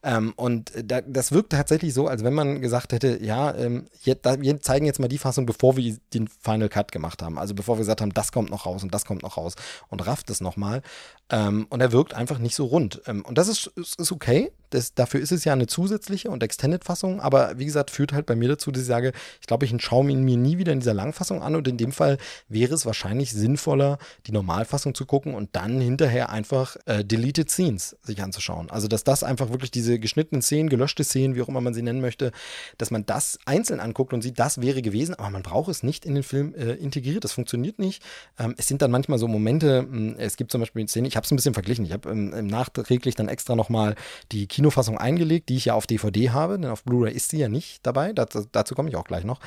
S1: Ähm, und da, das wirkt tatsächlich so, als wenn man gesagt hätte, ja, ähm, jetzt, da, wir zeigen jetzt mal die Fassung, bevor wir den Final Cut gemacht haben, also bevor wir gesagt haben, das kommt noch raus und das kommt noch raus und rafft es nochmal. Ähm, und er wirkt einfach nicht so rund. Ähm, und das ist, ist, ist okay. Das, dafür ist es ja eine zusätzliche und Extended-Fassung. Aber wie gesagt, führt halt bei mir dazu, dass ich sage, ich glaube, ich schaue ihn mir nie wieder in dieser Langfassung an. Und in dem Fall wäre es wahrscheinlich sinnvoller, die Normalfassung zu gucken und dann hinterher einfach äh, Deleted Scenes sich anzuschauen. Also, dass das einfach wirklich diese geschnittenen Szenen, gelöschte Szenen, wie auch immer man sie nennen möchte, dass man das einzeln anguckt und sieht, das wäre gewesen. Aber man braucht es nicht in den Film äh, integriert. Das funktioniert nicht. Ähm, es sind dann manchmal so Momente, mh, es gibt zum Beispiel eine Szene, ich habe es ein bisschen verglichen. Ich habe ähm, nachträglich dann extra nochmal die Kinofassung eingelegt, die ich ja auf DVD habe, denn auf Blu-ray ist sie ja nicht dabei. dazu, dazu komme ich auch gleich noch.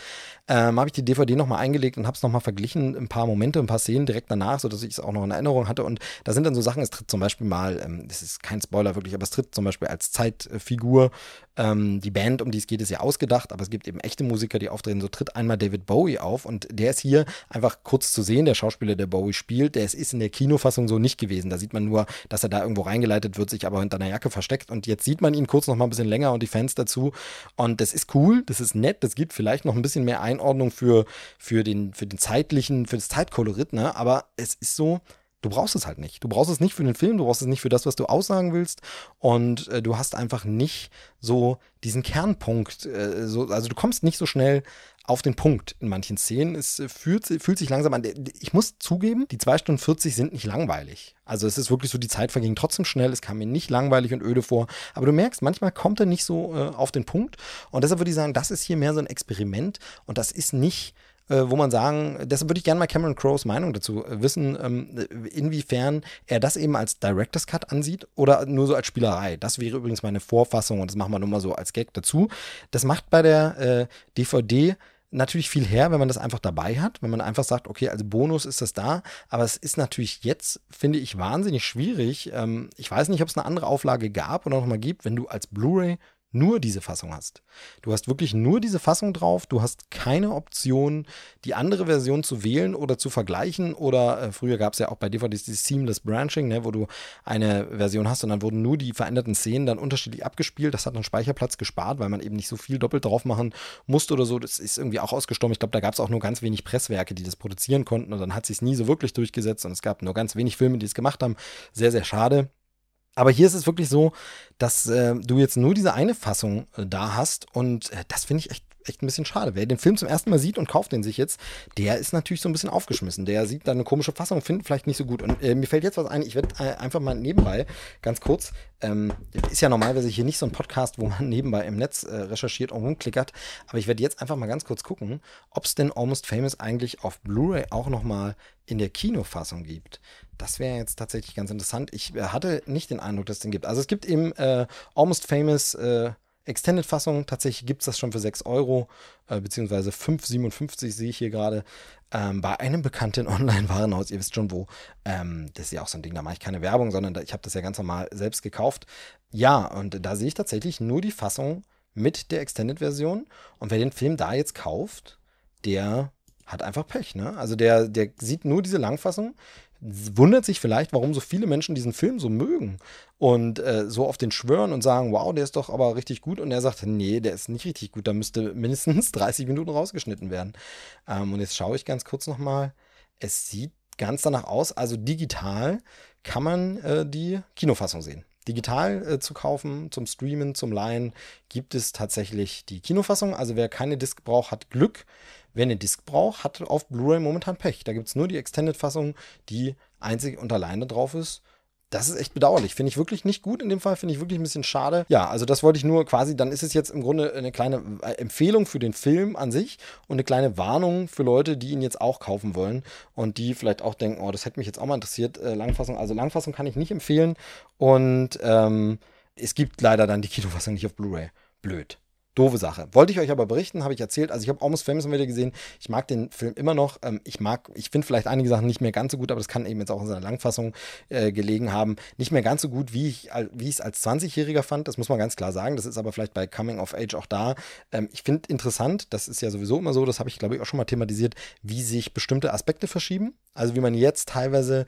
S1: Ähm, habe ich die DVD nochmal eingelegt und habe es nochmal verglichen, ein paar Momente, ein paar Szenen direkt danach, sodass ich es auch noch in Erinnerung hatte. Und da sind dann so Sachen, es tritt zum Beispiel mal, ähm, das ist kein Spoiler wirklich, aber es tritt zum Beispiel als Zeitfigur ähm, die Band, um die es geht, ist ja ausgedacht, aber es gibt eben echte Musiker, die auftreten. So tritt einmal David Bowie auf und der ist hier einfach kurz zu sehen, der Schauspieler, der Bowie spielt, der ist in der Kinofassung so nicht gewesen. Da sieht man nur, dass er da irgendwo reingeleitet wird, sich aber hinter einer Jacke versteckt und jetzt sieht man ihn kurz noch mal ein bisschen länger und die Fans dazu und das ist cool, das ist nett, das gibt vielleicht noch ein bisschen mehr Einordnung für, für, den, für den zeitlichen, für das Zeitkolorit, ne? aber es ist so, Du brauchst es halt nicht. Du brauchst es nicht für den Film, du brauchst es nicht für das, was du aussagen willst. Und äh, du hast einfach nicht so diesen Kernpunkt. Äh, so, also du kommst nicht so schnell auf den Punkt in manchen Szenen. Es äh, fühlt, fühlt sich langsam an. Ich muss zugeben, die 2 Stunden 40 sind nicht langweilig. Also es ist wirklich so, die Zeit verging trotzdem schnell. Es kam mir nicht langweilig und öde vor. Aber du merkst, manchmal kommt er nicht so äh, auf den Punkt. Und deshalb würde ich sagen, das ist hier mehr so ein Experiment. Und das ist nicht äh, wo man sagen, deshalb würde ich gerne mal Cameron Crowes Meinung dazu äh, wissen, ähm, inwiefern er das eben als Director's Cut ansieht oder nur so als Spielerei. Das wäre übrigens meine Vorfassung und das machen wir nur mal so als Gag dazu. Das macht bei der äh, DVD natürlich viel her, wenn man das einfach dabei hat, wenn man einfach sagt, okay, als Bonus ist das da, aber es ist natürlich jetzt, finde ich, wahnsinnig schwierig. Ähm, ich weiß nicht, ob es eine andere Auflage gab oder noch mal gibt, wenn du als Blu-ray nur diese Fassung hast. Du hast wirklich nur diese Fassung drauf. Du hast keine Option, die andere Version zu wählen oder zu vergleichen. Oder äh, früher gab es ja auch bei DVDs dieses Seamless Branching, ne, wo du eine Version hast und dann wurden nur die veränderten Szenen dann unterschiedlich abgespielt. Das hat dann Speicherplatz gespart, weil man eben nicht so viel doppelt drauf machen musste oder so. Das ist irgendwie auch ausgestorben. Ich glaube, da gab es auch nur ganz wenig Presswerke, die das produzieren konnten und dann hat sich nie so wirklich durchgesetzt und es gab nur ganz wenig Filme, die es gemacht haben. Sehr, sehr schade. Aber hier ist es wirklich so, dass äh, du jetzt nur diese eine Fassung äh, da hast und äh, das finde ich echt echt ein bisschen schade. Wer den Film zum ersten Mal sieht und kauft den sich jetzt, der ist natürlich so ein bisschen aufgeschmissen. Der sieht da eine komische Fassung, findet vielleicht nicht so gut. Und äh, mir fällt jetzt was ein, ich werde äh, einfach mal nebenbei, ganz kurz, ähm, ist ja normalerweise hier nicht so ein Podcast, wo man nebenbei im Netz äh, recherchiert und rumklickert, aber ich werde jetzt einfach mal ganz kurz gucken, ob es denn Almost Famous eigentlich auf Blu-ray auch nochmal in der Kinofassung gibt. Das wäre jetzt tatsächlich ganz interessant. Ich äh, hatte nicht den Eindruck, dass es den gibt. Also es gibt eben äh, Almost Famous äh, Extended-Fassung, tatsächlich gibt es das schon für 6 Euro, äh, beziehungsweise 5,57 sehe ich hier gerade, ähm, bei einem bekannten Online-Warenhaus, ihr wisst schon wo. Ähm, das ist ja auch so ein Ding, da mache ich keine Werbung, sondern da, ich habe das ja ganz normal selbst gekauft. Ja, und da sehe ich tatsächlich nur die Fassung mit der Extended-Version. Und wer den Film da jetzt kauft, der hat einfach Pech, ne? Also der, der sieht nur diese Langfassung, wundert sich vielleicht, warum so viele Menschen diesen Film so mögen und äh, so auf den schwören und sagen, wow, der ist doch aber richtig gut. Und er sagt, nee, der ist nicht richtig gut, da müsste mindestens 30 Minuten rausgeschnitten werden. Ähm, und jetzt schaue ich ganz kurz nochmal. Es sieht ganz danach aus, also digital kann man äh, die Kinofassung sehen. Digital äh, zu kaufen, zum Streamen, zum Leihen, gibt es tatsächlich die Kinofassung. Also wer keine Disc braucht, hat Glück. Wer eine Disc braucht, hat auf Blu-ray momentan Pech. Da gibt es nur die Extended-Fassung, die einzig und alleine drauf ist. Das ist echt bedauerlich. Finde ich wirklich nicht gut in dem Fall. Finde ich wirklich ein bisschen schade. Ja, also das wollte ich nur quasi, dann ist es jetzt im Grunde eine kleine äh, Empfehlung für den Film an sich und eine kleine Warnung für Leute, die ihn jetzt auch kaufen wollen und die vielleicht auch denken, oh, das hätte mich jetzt auch mal interessiert. Äh, Langfassung, also Langfassung kann ich nicht empfehlen. Und ähm, es gibt leider dann die Kinofassung nicht auf Blu-ray. Blöd. Doofe Sache. Wollte ich euch aber berichten, habe ich erzählt. Also ich habe Almost Famous wieder gesehen. Ich mag den Film immer noch. Ähm, ich mag, ich finde vielleicht einige Sachen nicht mehr ganz so gut, aber das kann eben jetzt auch in seiner Langfassung äh, gelegen haben. Nicht mehr ganz so gut, wie ich wie es als 20-Jähriger fand. Das muss man ganz klar sagen. Das ist aber vielleicht bei Coming of Age auch da. Ähm, ich finde interessant, das ist ja sowieso immer so, das habe ich glaube ich auch schon mal thematisiert, wie sich bestimmte Aspekte verschieben. Also wie man jetzt teilweise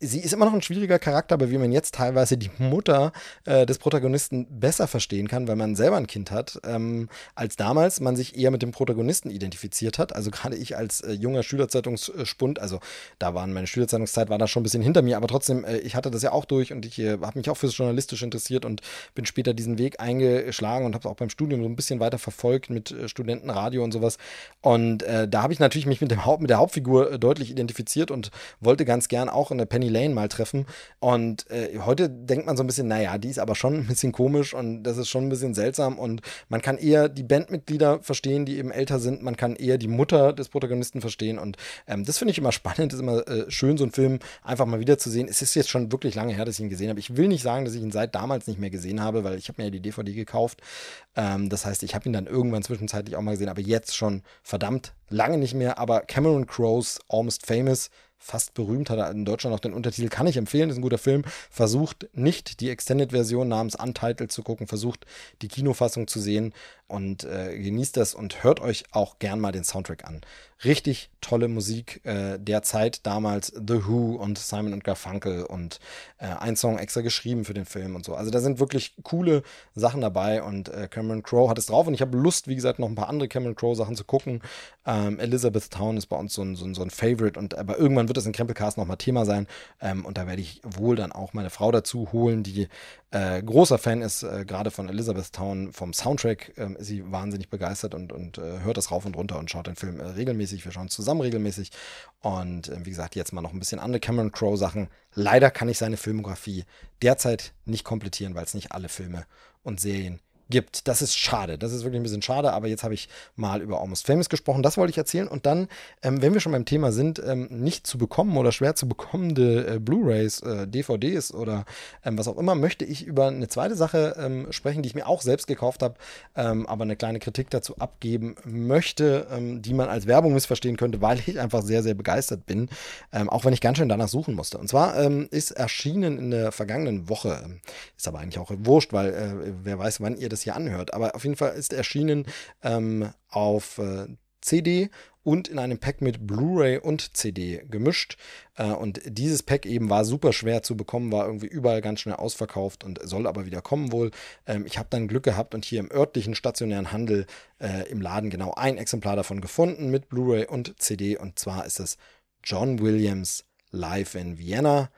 S1: sie ist immer noch ein schwieriger Charakter, aber wie man jetzt teilweise die Mutter äh, des Protagonisten besser verstehen kann, weil man selber ein Kind hat, ähm, als damals man sich eher mit dem Protagonisten identifiziert hat. Also gerade ich als äh, junger Schülerzeitungsspund, also da waren meine Schülerzeitungszeit war da schon ein bisschen hinter mir, aber trotzdem, äh, ich hatte das ja auch durch und ich äh, habe mich auch fürs Journalistisch interessiert und bin später diesen Weg eingeschlagen und habe es auch beim Studium so ein bisschen weiter verfolgt mit äh, Studentenradio und sowas. Und äh, da habe ich natürlich mich mit, dem Haupt, mit der Hauptfigur deutlich identifiziert und wollte ganz gern auch in der Penny Lane mal treffen. Und äh, heute denkt man so ein bisschen, naja, die ist aber schon ein bisschen komisch und das ist schon ein bisschen seltsam. Und man kann eher die Bandmitglieder verstehen, die eben älter sind. Man kann eher die Mutter des Protagonisten verstehen. Und ähm, das finde ich immer spannend. ist immer äh, schön, so einen Film einfach mal wiederzusehen. Es ist jetzt schon wirklich lange her, dass ich ihn gesehen habe. Ich will nicht sagen, dass ich ihn seit damals nicht mehr gesehen habe, weil ich habe mir ja die DVD gekauft. Ähm, das heißt, ich habe ihn dann irgendwann zwischenzeitlich auch mal gesehen, aber jetzt schon verdammt lange nicht mehr. Aber Cameron Crowe's Almost Famous fast berühmt, hat in Deutschland auch den Untertitel, kann ich empfehlen, ist ein guter Film. Versucht nicht die Extended-Version namens Untitled zu gucken, versucht die Kinofassung zu sehen und äh, genießt das und hört euch auch gern mal den Soundtrack an. Richtig tolle Musik äh, der Zeit damals, The Who und Simon und Garfunkel und äh, ein Song extra geschrieben für den Film und so. Also da sind wirklich coole Sachen dabei und äh, Cameron Crowe hat es drauf und ich habe Lust, wie gesagt, noch ein paar andere Cameron Crowe Sachen zu gucken. Ähm, Elizabeth Town ist bei uns so ein, so ein, so ein Favorite und aber irgendwann wird das in Krempelcast nochmal Thema sein ähm, und da werde ich wohl dann auch meine Frau dazu holen, die äh, großer Fan ist, äh, gerade von Elizabeth Town, vom Soundtrack ähm, ist sie wahnsinnig begeistert und, und äh, hört das rauf und runter und schaut den Film äh, regelmäßig. Wir schauen zusammen regelmäßig. Und äh, wie gesagt, jetzt mal noch ein bisschen andere Cameron Crowe Sachen. Leider kann ich seine Filmografie derzeit nicht komplettieren, weil es nicht alle Filme und Serien gibt. Das ist schade. Das ist wirklich ein bisschen schade, aber jetzt habe ich mal über Almost Famous gesprochen. Das wollte ich erzählen. Und dann, ähm, wenn wir schon beim Thema sind, ähm, nicht zu bekommen oder schwer zu bekommende äh, Blu-rays, äh, DVDs oder ähm, was auch immer, möchte ich über eine zweite Sache ähm, sprechen, die ich mir auch selbst gekauft habe, ähm, aber eine kleine Kritik dazu abgeben möchte, ähm, die man als Werbung missverstehen könnte, weil ich einfach sehr, sehr begeistert bin, auch wenn ich ganz schön danach suchen musste. Und zwar ist erschienen in der vergangenen Woche, ist aber eigentlich auch wurscht, weil äh, wer weiß, wann ihr das das hier anhört. Aber auf jeden Fall ist erschienen ähm, auf äh, CD und in einem Pack mit Blu-ray und CD gemischt. Äh, und dieses Pack eben war super schwer zu bekommen, war irgendwie überall ganz schnell ausverkauft und soll aber wieder kommen wohl. Ähm, ich habe dann Glück gehabt und hier im örtlichen stationären Handel äh, im Laden genau ein Exemplar davon gefunden mit Blu-ray und CD. Und zwar ist es John Williams Live in Vienna.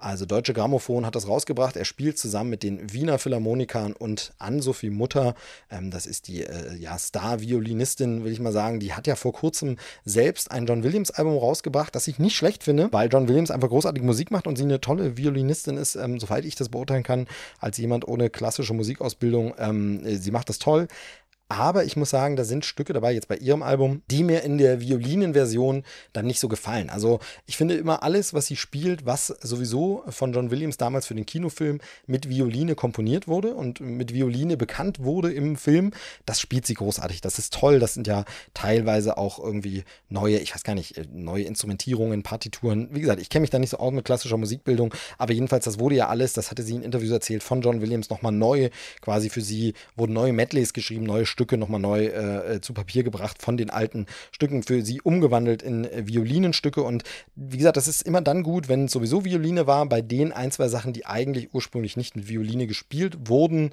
S1: Also Deutsche Grammophon hat das rausgebracht. Er spielt zusammen mit den Wiener Philharmonikern und Ann-Sophie Mutter. Ähm, das ist die äh, ja, Star-Violinistin, will ich mal sagen. Die hat ja vor kurzem selbst ein John Williams-Album rausgebracht, das ich nicht schlecht finde, weil John Williams einfach großartige Musik macht und sie eine tolle Violinistin ist, ähm, soweit ich das beurteilen kann, als jemand ohne klassische Musikausbildung. Ähm, sie macht das toll. Aber ich muss sagen, da sind Stücke dabei, jetzt bei ihrem Album, die mir in der Violinenversion dann nicht so gefallen. Also ich finde immer alles, was sie spielt, was sowieso von John Williams damals für den Kinofilm mit Violine komponiert wurde und mit Violine bekannt wurde im Film, das spielt sie großartig. Das ist toll. Das sind ja teilweise auch irgendwie neue, ich weiß gar nicht, äh, neue Instrumentierungen, Partituren. Wie gesagt, ich kenne mich da nicht so aus mit klassischer Musikbildung, aber jedenfalls, das wurde ja alles, das hatte sie in Interviews erzählt, von John Williams nochmal neu, quasi für sie, wurden neue Medleys geschrieben, neue Stücke Stücke nochmal neu äh, äh, zu Papier gebracht, von den alten Stücken für sie umgewandelt in äh, Violinenstücke. Und wie gesagt, das ist immer dann gut, wenn es sowieso Violine war, bei den ein, zwei Sachen, die eigentlich ursprünglich nicht mit Violine gespielt wurden,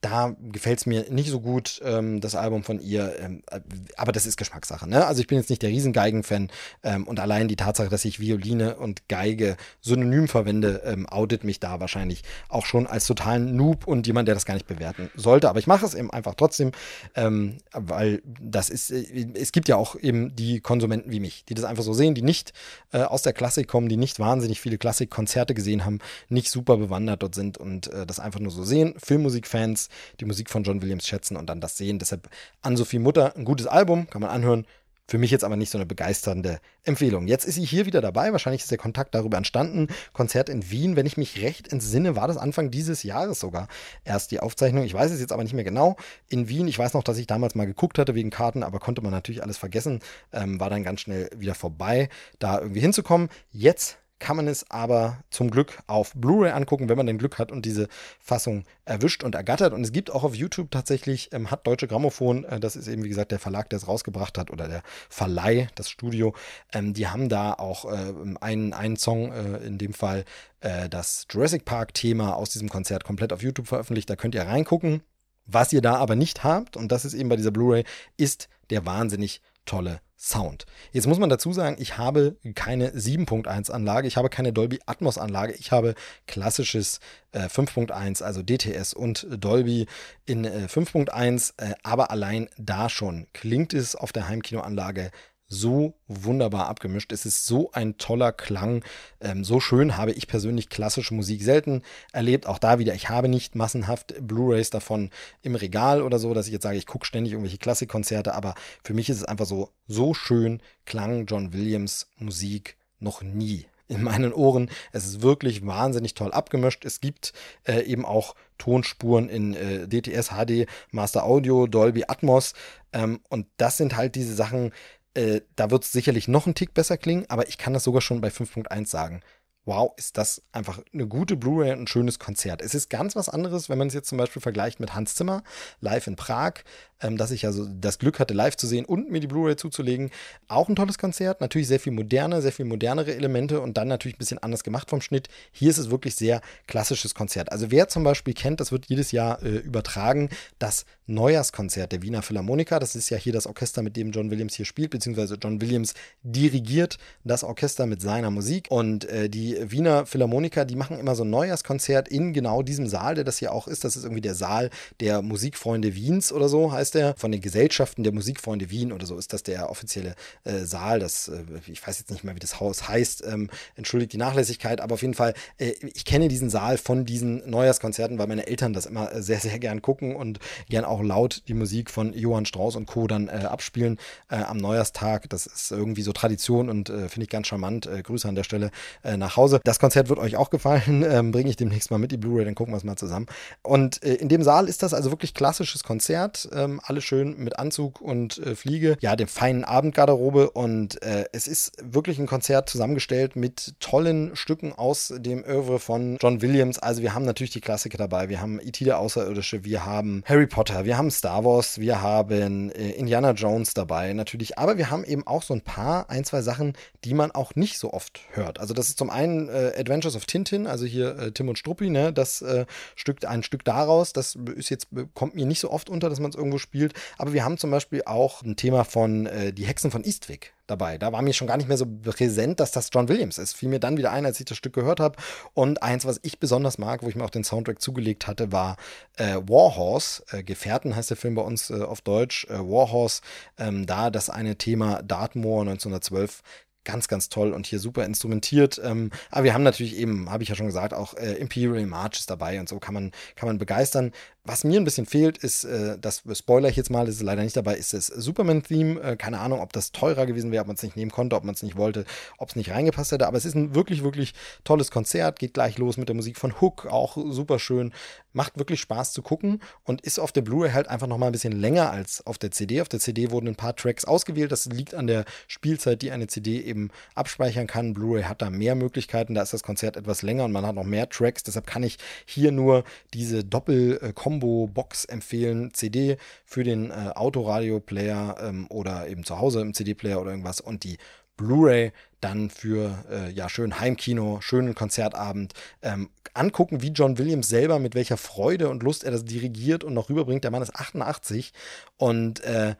S1: da gefällt es mir nicht so gut, ähm, das Album von ihr. Ähm, äh, aber das ist Geschmackssache. Ne? Also ich bin jetzt nicht der Riesengeigen-Fan ähm, und allein die Tatsache, dass ich Violine und Geige synonym verwende, ähm, outet mich da wahrscheinlich auch schon als totalen Noob und jemand, der das gar nicht bewerten sollte. Aber ich mache es eben einfach trotzdem, ähm, weil das ist, äh, es gibt ja auch eben die Konsumenten wie mich, die das einfach so sehen, die nicht äh, aus der Klassik kommen, die nicht wahnsinnig viele Klassikkonzerte gesehen haben, nicht super bewandert dort sind und äh, das einfach nur so sehen. Filmmusikfans, die Musik von John Williams schätzen und dann das sehen. Deshalb an Sophie Mutter ein gutes Album, kann man anhören. Für mich jetzt aber nicht so eine begeisternde Empfehlung. Jetzt ist sie hier wieder dabei. Wahrscheinlich ist der Kontakt darüber entstanden. Konzert in Wien, wenn ich mich recht entsinne, war das Anfang dieses Jahres sogar erst die Aufzeichnung. Ich weiß es jetzt aber nicht mehr genau. In Wien, ich weiß noch, dass ich damals mal geguckt hatte wegen Karten, aber konnte man natürlich alles vergessen. Ähm, war dann ganz schnell wieder vorbei, da irgendwie hinzukommen. Jetzt kann man es aber zum Glück auf Blu-ray angucken, wenn man denn Glück hat und diese Fassung erwischt und ergattert. Und es gibt auch auf YouTube tatsächlich, ähm, hat Deutsche Grammophon, äh, das ist eben wie gesagt der Verlag, der es rausgebracht hat, oder der Verleih, das Studio, ähm, die haben da auch äh, einen, einen Song, äh, in dem Fall äh, das Jurassic Park-Thema aus diesem Konzert komplett auf YouTube veröffentlicht. Da könnt ihr reingucken. Was ihr da aber nicht habt, und das ist eben bei dieser Blu-ray, ist der wahnsinnig tolle Sound. Jetzt muss man dazu sagen, ich habe keine 7.1 Anlage, ich habe keine Dolby Atmos Anlage, ich habe klassisches äh, 5.1, also DTS und Dolby in äh, 5.1, äh, aber allein da schon klingt es auf der Heimkinoanlage so wunderbar abgemischt. Es ist so ein toller Klang. Ähm, so schön habe ich persönlich klassische Musik selten erlebt. Auch da wieder, ich habe nicht massenhaft Blu-rays davon im Regal oder so, dass ich jetzt sage, ich gucke ständig irgendwelche Klassikkonzerte, aber für mich ist es einfach so, so schön klang John Williams Musik noch nie in meinen Ohren. Es ist wirklich wahnsinnig toll abgemischt. Es gibt äh, eben auch Tonspuren in äh, DTS, HD, Master Audio, Dolby Atmos. Ähm, und das sind halt diese Sachen, äh, da wird es sicherlich noch ein Tick besser klingen, aber ich kann das sogar schon bei 5.1 sagen wow, ist das einfach eine gute Blu-ray und ein schönes Konzert. Es ist ganz was anderes, wenn man es jetzt zum Beispiel vergleicht mit Hans Zimmer, live in Prag, ähm, dass ich also das Glück hatte, live zu sehen und mir die Blu-ray zuzulegen. Auch ein tolles Konzert, natürlich sehr viel moderne, sehr viel modernere Elemente und dann natürlich ein bisschen anders gemacht vom Schnitt. Hier ist es wirklich sehr klassisches Konzert. Also wer zum Beispiel kennt, das wird jedes Jahr äh, übertragen, das Neujahrskonzert der Wiener Philharmoniker. Das ist ja hier das Orchester, mit dem John Williams hier spielt, beziehungsweise John Williams dirigiert das Orchester mit seiner Musik und äh, die Wiener Philharmoniker, die machen immer so ein Neujahrskonzert in genau diesem Saal, der das hier auch ist. Das ist irgendwie der Saal der Musikfreunde Wiens oder so heißt der. Von den Gesellschaften der Musikfreunde Wien oder so ist das der offizielle äh, Saal. Das, äh, ich weiß jetzt nicht mehr, wie das Haus heißt. Ähm, entschuldigt die Nachlässigkeit, aber auf jeden Fall, äh, ich kenne diesen Saal von diesen Neujahrskonzerten, weil meine Eltern das immer äh, sehr, sehr gern gucken und gern auch laut die Musik von Johann Strauss und Co. dann äh, abspielen äh, am Neujahrstag. Das ist irgendwie so Tradition und finde ich ganz charmant. Grüße an der Stelle nach Hause. Hause. Das Konzert wird euch auch gefallen. Ähm, Bringe ich demnächst mal mit die Blu-ray, dann gucken wir es mal zusammen. Und äh, in dem Saal ist das also wirklich klassisches Konzert. Ähm, alle schön mit Anzug und äh, Fliege. Ja, dem feinen Abendgarderobe. Und äh, es ist wirklich ein Konzert zusammengestellt mit tollen Stücken aus dem Oeuvre von John Williams. Also wir haben natürlich die Klassiker dabei. Wir haben E.T. der Außerirdische, wir haben Harry Potter, wir haben Star Wars, wir haben äh, Indiana Jones dabei natürlich. Aber wir haben eben auch so ein paar, ein, zwei Sachen, die man auch nicht so oft hört. Also das ist zum einen äh, Adventures of Tintin, also hier äh, Tim und Struppi, ne, das äh, Stück, ein Stück daraus, das ist jetzt, kommt mir nicht so oft unter, dass man es irgendwo spielt. Aber wir haben zum Beispiel auch ein Thema von äh, Die Hexen von Eastwick dabei. Da war mir schon gar nicht mehr so präsent, dass das John Williams ist. Fiel mir dann wieder ein, als ich das Stück gehört habe. Und eins, was ich besonders mag, wo ich mir auch den Soundtrack zugelegt hatte, war äh, Warhorse. Äh, Gefährten heißt der Film bei uns äh, auf Deutsch. Äh, Warhorse. Ähm, da das eine Thema Dartmoor 1912 ganz, ganz toll und hier super instrumentiert. Ähm, aber wir haben natürlich eben, habe ich ja schon gesagt, auch äh, Imperial Marches dabei und so kann man, kann man begeistern. Was mir ein bisschen fehlt, ist, äh, das spoiler ich jetzt mal, das ist leider nicht dabei, ist das Superman-Theme. Äh, keine Ahnung, ob das teurer gewesen wäre, ob man es nicht nehmen konnte, ob man es nicht wollte, ob es nicht reingepasst hätte. Aber es ist ein wirklich, wirklich tolles Konzert. Geht gleich los mit der Musik von Hook, auch super schön. Macht wirklich Spaß zu gucken und ist auf der Blu-ray halt einfach nochmal ein bisschen länger als auf der CD. Auf der CD wurden ein paar Tracks ausgewählt. Das liegt an der Spielzeit, die eine CD eben abspeichern kann. Blu-ray hat da mehr Möglichkeiten. Da ist das Konzert etwas länger und man hat noch mehr Tracks. Deshalb kann ich hier nur diese Doppel-Kombi Combo-Box empfehlen. CD für den äh, Autoradio-Player ähm, oder eben zu Hause im CD-Player oder irgendwas und die Blu-ray dann für äh, ja schön Heimkino, schönen Konzertabend ähm, angucken, wie John Williams selber mit welcher Freude und Lust er das dirigiert und noch rüberbringt. Der Mann ist 88 und äh,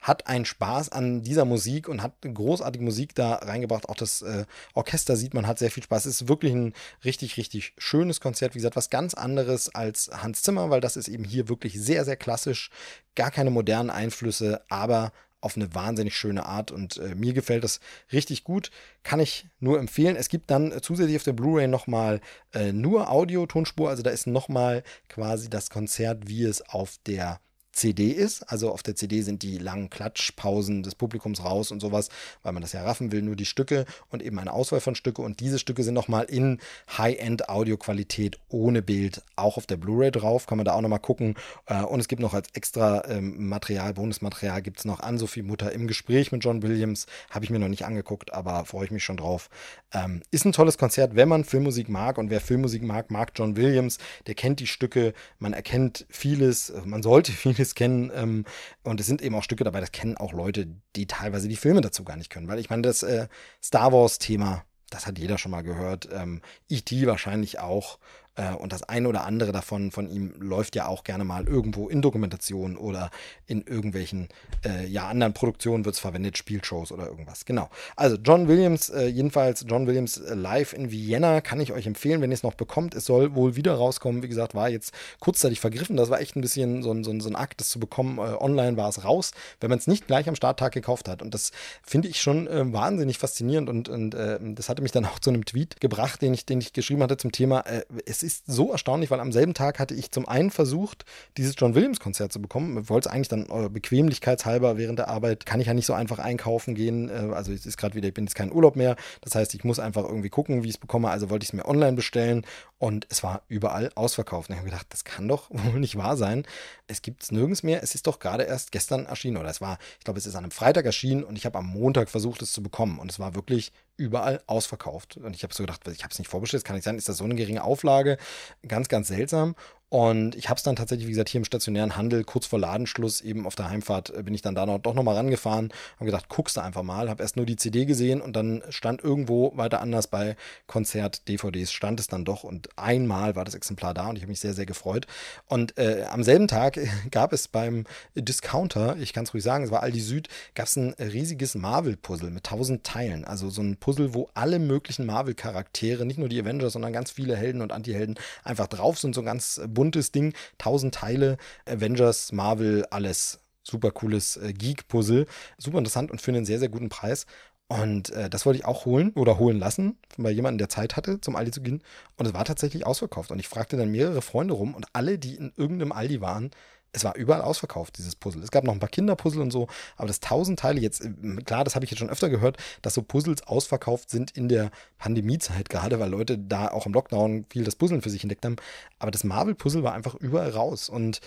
S1: hat einen Spaß an dieser Musik und hat großartige Musik da reingebracht. Auch das äh, Orchester sieht man, hat sehr viel Spaß. Es ist wirklich ein richtig, richtig schönes Konzert. Wie gesagt, was ganz anderes als Hans Zimmer, weil das ist eben hier wirklich sehr, sehr klassisch. Gar keine modernen Einflüsse, aber auf eine wahnsinnig schöne Art und äh, mir gefällt das richtig gut. Kann ich nur empfehlen. Es gibt dann zusätzlich auf der Blu-ray nochmal äh, nur Audio-Tonspur, also da ist nochmal quasi das Konzert, wie es auf der CD ist. Also auf der CD sind die langen Klatschpausen des Publikums raus und sowas, weil man das ja raffen will, nur die Stücke und eben eine Auswahl von Stücke. Und diese Stücke sind nochmal in High-End-Audioqualität ohne Bild auch auf der Blu-ray drauf. Kann man da auch nochmal gucken. Äh, und es gibt noch als extra ähm, Material, Bonusmaterial, gibt es noch an Sophie Mutter im Gespräch mit John Williams. Habe ich mir noch nicht angeguckt, aber freue ich mich schon drauf. Ähm, ist ein tolles Konzert, wenn man Filmmusik mag. Und wer Filmmusik mag, mag John Williams. Der kennt die Stücke, man erkennt vieles, man sollte vieles Clips kennen. Ähm, und es sind eben auch Stücke dabei, das kennen auch Leute, die teilweise die Filme dazu gar nicht können. Weil ich meine, das äh, Star Wars-Thema, das hat jeder schon mal gehört. Ähm, E.T. wahrscheinlich auch. Äh, und das eine oder andere davon von ihm läuft ja auch gerne mal irgendwo in Dokumentationen oder in irgendwelchen äh, ja, anderen Produktionen wird es verwendet, Spielshows oder irgendwas. Genau. Also John Williams, äh, jedenfalls John Williams äh, live in Vienna kann ich euch empfehlen, wenn ihr es noch bekommt. Es soll wohl wieder rauskommen. Wie gesagt, war jetzt kurzzeitig vergriffen. Das war echt ein bisschen so ein, so ein, so ein Akt, das zu bekommen. Äh, online war es raus, wenn man es nicht gleich am Starttag gekauft hat. Und das finde ich schon äh, wahnsinnig faszinierend und, und das hatte mich dann auch zu einem Tweet gebracht, den ich, den ich geschrieben hatte zum Thema, es ist so erstaunlich, weil am selben Tag hatte ich zum einen versucht, dieses John Williams Konzert zu bekommen. Ich wollte es eigentlich dann äh, bequemlichkeitshalber während der Arbeit, kann ich ja nicht so einfach einkaufen gehen. Äh, also es ist gerade wieder, ich bin jetzt kein Urlaub mehr. Das heißt, ich muss einfach irgendwie gucken, wie ich es bekomme. Also wollte ich es mir online bestellen und es war überall ausverkauft. Und ich habe gedacht, das kann doch wohl nicht wahr sein. Es gibt es nirgends mehr. Es ist doch gerade erst gestern erschienen oder es war, ich glaube, es ist an einem Freitag erschienen und ich habe am Montag versucht, es zu bekommen und es war wirklich überall ausverkauft. Und ich habe so gedacht, ich habe es nicht vorbestellt, kann nicht sein, ist das so eine geringe Auflage? Ganz, ganz seltsam. Und ich habe es dann tatsächlich, wie gesagt, hier im stationären Handel kurz vor Ladenschluss, eben auf der Heimfahrt, äh, bin ich dann da noch, doch nochmal rangefahren und gedacht, guckst du einfach mal. Habe erst nur die CD gesehen und dann stand irgendwo weiter anders bei Konzert-DVDs, stand es dann doch und einmal war das Exemplar da und ich habe mich sehr, sehr gefreut. Und äh, am selben Tag gab es beim Discounter, ich kann es ruhig sagen, es war Aldi Süd, gab es ein riesiges Marvel-Puzzle mit tausend Teilen. Also so ein Puzzle, wo alle möglichen Marvel-Charaktere, nicht nur die Avengers, sondern ganz viele Helden und Anti-Helden einfach drauf sind, so ganz buntes Ding, tausend Teile, Avengers, Marvel, alles. Super cooles äh, Geek-Puzzle. Super interessant und für einen sehr, sehr guten Preis. Und äh, das wollte ich auch holen oder holen lassen, bei jemandem, der Zeit hatte, zum Aldi zu gehen. Und es war tatsächlich ausverkauft. Und ich fragte dann mehrere Freunde rum und alle, die in irgendeinem Aldi waren, es war überall ausverkauft, dieses Puzzle. Es gab noch ein paar Kinderpuzzle und so, aber das tausend Teile jetzt, äh, klar, das habe ich jetzt schon öfter gehört, dass so Puzzles ausverkauft sind in der Pandemiezeit, gerade weil Leute da auch im Lockdown viel das Puzzeln für sich entdeckt haben. Aber das Marvel-Puzzle war einfach überall raus und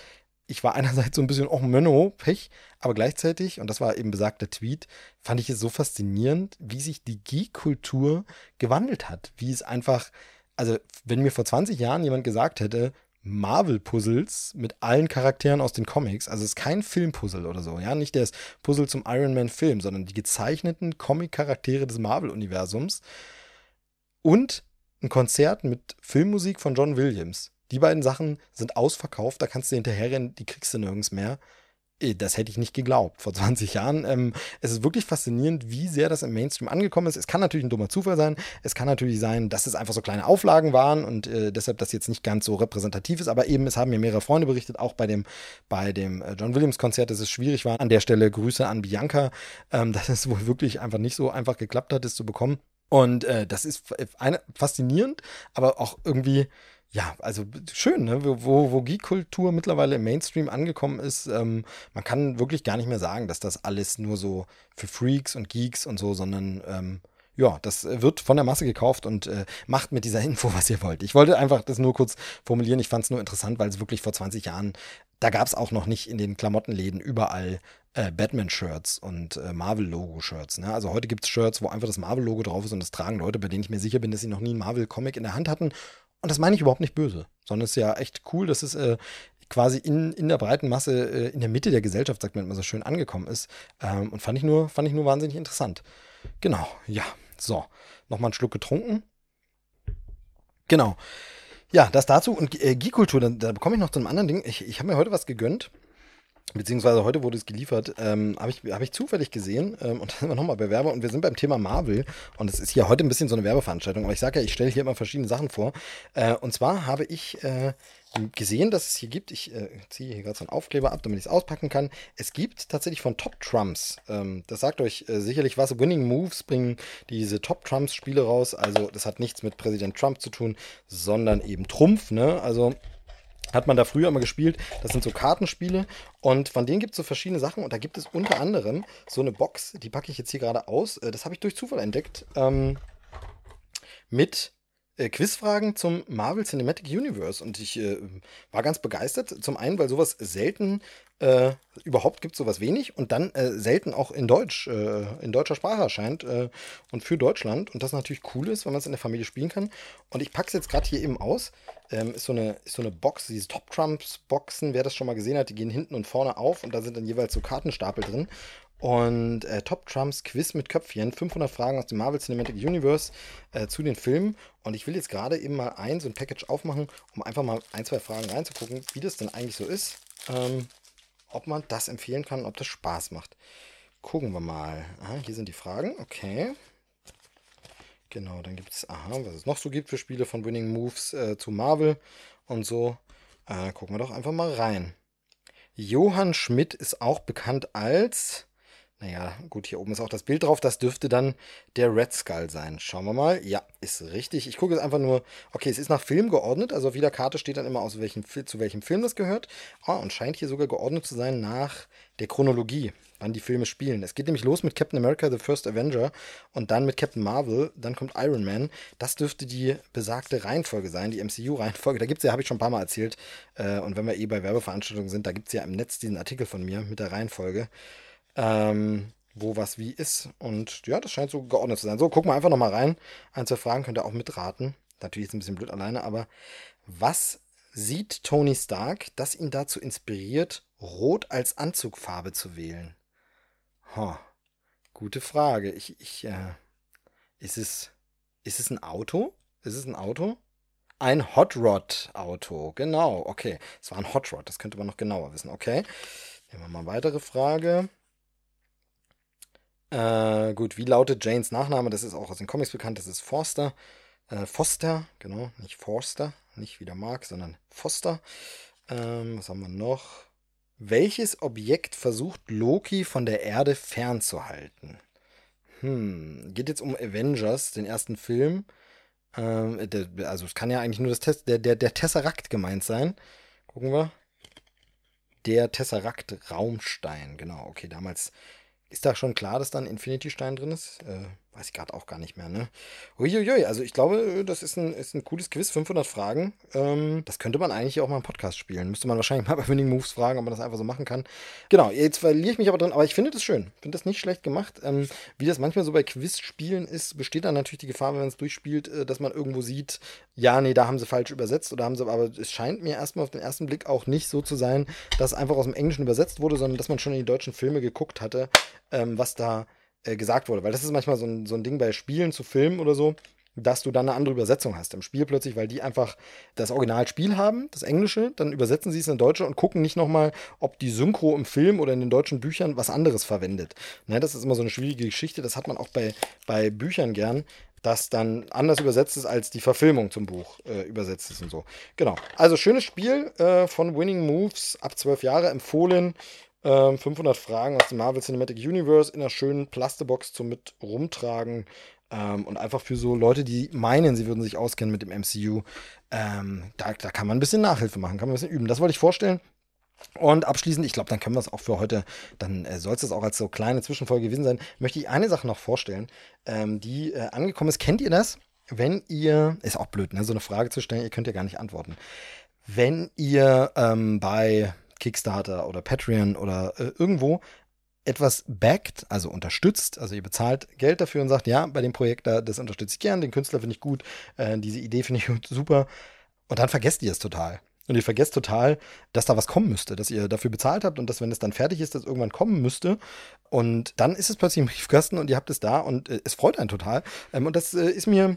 S1: ich war einerseits so ein bisschen, oh Menno, Pech, aber gleichzeitig, und das war eben besagter Tweet, fand ich es so faszinierend, wie sich die Geek-Kultur gewandelt hat. Wie es einfach, also wenn mir vor 20 Jahren jemand gesagt hätte, Marvel-Puzzles mit allen Charakteren aus den Comics. Also es ist kein Filmpuzzle oder so, ja, nicht das Puzzle zum Iron Man-Film, sondern die gezeichneten Comic-Charaktere des Marvel-Universums und ein Konzert mit Filmmusik von John Williams. Die beiden Sachen sind ausverkauft, da kannst du hinterher rennen, die kriegst du nirgends mehr. Äh, das hätte ich nicht geglaubt vor 20 Jahren. Ähm, es ist wirklich faszinierend, wie sehr das im Mainstream angekommen ist. Es kann natürlich ein dummer Zufall sein. Es kann natürlich sein, dass es einfach so kleine Auflagen waren und äh, deshalb das jetzt nicht ganz so repräsentativ ist. Aber eben, es haben mir mehrere Freunde berichtet, auch bei dem, bei dem äh, John Williams Konzert, dass es schwierig war. An der Stelle Grüße an Bianca, ähm, dass es wohl wirklich einfach nicht so einfach geklappt hat, es zu bekommen. Und äh, das ist eine, faszinierend, aber auch irgendwie ja, also schön, ne? wo, wo Geek-Kultur mittlerweile im Mainstream angekommen ist. Ähm, man kann wirklich gar nicht mehr sagen, dass das alles nur so für Freaks und Geeks und so, sondern ähm, ja, das wird von der Masse gekauft und äh, macht mit dieser Info, was ihr wollt. Ich wollte einfach das nur kurz formulieren. Ich fand es nur interessant, weil es wirklich vor 20 Jahren, da gab es auch noch nicht in den Klamottenläden überall äh, Batman-Shirts und äh, Marvel-Logo-Shirts. Ne? Also heute gibt es Shirts, wo einfach das Marvel-Logo drauf ist und das tragen Leute, bei denen ich mir sicher bin, dass sie noch nie einen Marvel-Comic in der Hand hatten und das meine ich überhaupt nicht böse, sondern es ist ja echt cool, dass es äh, quasi in, in der breiten Masse, äh, in der Mitte der Gesellschaft, sagt man immer so schön, angekommen ist. Ähm, und fand ich, nur, fand ich nur wahnsinnig interessant. Genau, ja, so. Nochmal einen Schluck getrunken. Genau. Ja, das dazu. Und äh, Geek-Kultur, da, da bekomme ich noch zu einem anderen Ding. Ich, ich habe mir heute was gegönnt beziehungsweise heute wurde es geliefert, ähm, habe ich, hab ich zufällig gesehen ähm, und dann sind wir nochmal bei Werbe und wir sind beim Thema Marvel und es ist hier heute ein bisschen so eine Werbeveranstaltung, aber ich sage ja, ich stelle hier immer verschiedene Sachen vor. Äh, und zwar habe ich äh, gesehen, dass es hier gibt, ich äh, ziehe hier gerade so einen Aufkleber ab, damit ich es auspacken kann, es gibt tatsächlich von Top Trumps, ähm, das sagt euch äh, sicherlich was, Winning Moves bringen diese Top Trumps Spiele raus, also das hat nichts mit Präsident Trump zu tun, sondern eben Trumpf, ne, also hat man da früher immer gespielt. Das sind so Kartenspiele und von denen gibt es so verschiedene Sachen und da gibt es unter anderem so eine Box, die packe ich jetzt hier gerade aus. Äh, das habe ich durch Zufall entdeckt. Ähm, mit äh, Quizfragen zum Marvel Cinematic Universe und ich äh, war ganz begeistert. Zum einen, weil sowas selten äh, überhaupt gibt, sowas wenig und dann äh, selten auch in Deutsch, äh, in deutscher Sprache erscheint äh, und für Deutschland und das natürlich cool ist, wenn man es in der Familie spielen kann. Und ich packe es jetzt gerade hier eben aus. Ähm, ist, so eine, ist so eine Box, diese Top Trumps Boxen, wer das schon mal gesehen hat, die gehen hinten und vorne auf und da sind dann jeweils so Kartenstapel drin. Und äh, Top Trumps Quiz mit Köpfchen, 500 Fragen aus dem Marvel Cinematic Universe äh, zu den Filmen. Und ich will jetzt gerade eben mal ein, so ein Package aufmachen, um einfach mal ein, zwei Fragen reinzugucken, wie das denn eigentlich so ist. Ähm, ob man das empfehlen kann, ob das Spaß macht. Gucken wir mal. Aha, hier sind die Fragen. Okay. Genau, dann gibt es, aha, was es noch so gibt für Spiele von Winning Moves äh, zu Marvel und so. Äh, gucken wir doch einfach mal rein. Johann Schmidt ist auch bekannt als naja, gut, hier oben ist auch das Bild drauf. Das dürfte dann der Red Skull sein. Schauen wir mal. Ja, ist richtig. Ich gucke jetzt einfach nur. Okay, es ist nach Film geordnet. Also auf jeder Karte steht dann immer, aus welchem, zu welchem Film das gehört. Oh, und scheint hier sogar geordnet zu sein nach der Chronologie, wann die Filme spielen. Es geht nämlich los mit Captain America, The First Avenger und dann mit Captain Marvel. Dann kommt Iron Man. Das dürfte die besagte Reihenfolge sein, die MCU-Reihenfolge. Da gibt es ja, habe ich schon ein paar Mal erzählt. Äh, und wenn wir eh bei Werbeveranstaltungen sind, da gibt es ja im Netz diesen Artikel von mir mit der Reihenfolge ähm, wo was wie ist. Und ja, das scheint so geordnet zu sein. So, gucken wir einfach nochmal rein. Ein, zwei Fragen könnt ihr auch mitraten. Natürlich ist ein bisschen blöd alleine, aber was sieht Tony Stark, das ihn dazu inspiriert, Rot als Anzugfarbe zu wählen? Huh. Gute Frage. Ich, ich, äh, ist es, ist es ein Auto? Ist es ein Auto? Ein Hot Rod Auto, genau, okay. Es war ein Hot Rod, das könnte man noch genauer wissen, okay. Nehmen wir mal weitere Frage. Äh, gut, wie lautet Janes Nachname? Das ist auch aus den Comics bekannt. Das ist Forster. Äh, Foster, genau, nicht Forster, nicht wie der Mark, sondern Foster. Ähm, was haben wir noch? Welches Objekt versucht Loki von der Erde fernzuhalten? Hm, geht jetzt um Avengers, den ersten Film. Ähm, der, also es kann ja eigentlich nur das Test, der, der, der Tesseract gemeint sein. Gucken wir. der Tesseract Raumstein. Genau, okay, damals ist da schon klar, dass da ein Infinity-Stein drin ist? Äh, weiß ich gerade auch gar nicht mehr, ne? Uiuiui, also ich glaube, das ist ein, ist ein cooles Quiz, 500 Fragen. Ähm, das könnte man eigentlich auch mal im Podcast spielen. Müsste man wahrscheinlich mal bei Winning Moves fragen, ob man das einfach so machen kann. Genau, jetzt verliere ich mich aber drin, aber ich finde das schön. Finde das nicht schlecht gemacht. Ähm, wie das manchmal so bei Quiz-Spielen ist, besteht dann natürlich die Gefahr, wenn man es durchspielt, äh, dass man irgendwo sieht, ja, nee, da haben sie falsch übersetzt oder haben sie, aber es scheint mir erstmal auf den ersten Blick auch nicht so zu sein, dass einfach aus dem Englischen übersetzt wurde, sondern dass man schon in die deutschen Filme geguckt hatte, ähm, was da äh, gesagt wurde. Weil das ist manchmal so ein, so ein Ding bei Spielen zu Filmen oder so, dass du dann eine andere Übersetzung hast im Spiel plötzlich, weil die einfach das Originalspiel haben, das Englische, dann übersetzen sie es in Deutsche und gucken nicht nochmal, ob die Synchro im Film oder in den deutschen Büchern was anderes verwendet. Ne, das ist immer so eine schwierige Geschichte, das hat man auch bei, bei Büchern gern, dass dann anders übersetzt ist, als die Verfilmung zum Buch äh, übersetzt ist und so. Genau. Also schönes Spiel äh, von Winning Moves, ab zwölf Jahre empfohlen. 500 ähm, Fragen aus dem Marvel Cinematic Universe in einer schönen Plastebox zum mit rumtragen. Ähm, und einfach für so Leute, die meinen, sie würden sich auskennen mit dem MCU, ähm, da, da kann man ein bisschen Nachhilfe machen, kann man ein bisschen üben. Das wollte ich vorstellen. Und abschließend, ich glaube, dann können wir es auch für heute, dann äh, soll es das auch als so kleine Zwischenfolge gewesen sein, möchte ich eine Sache noch vorstellen, ähm, die äh, angekommen ist. Kennt ihr das? Wenn ihr, ist auch blöd, ne, so eine Frage zu stellen, ihr könnt ja gar nicht antworten. Wenn ihr ähm, bei Kickstarter oder Patreon oder äh, irgendwo etwas backt, also unterstützt, also ihr bezahlt Geld dafür und sagt, ja, bei dem Projekt da, das unterstütze ich gern, den Künstler finde ich gut, äh, diese Idee finde ich super. Und dann vergesst ihr es total. Und ihr vergesst total, dass da was kommen müsste, dass ihr dafür bezahlt habt und dass, wenn es dann fertig ist, das irgendwann kommen müsste. Und dann ist es plötzlich im Briefkasten und ihr habt es da und äh, es freut einen total. Ähm, und das äh, ist mir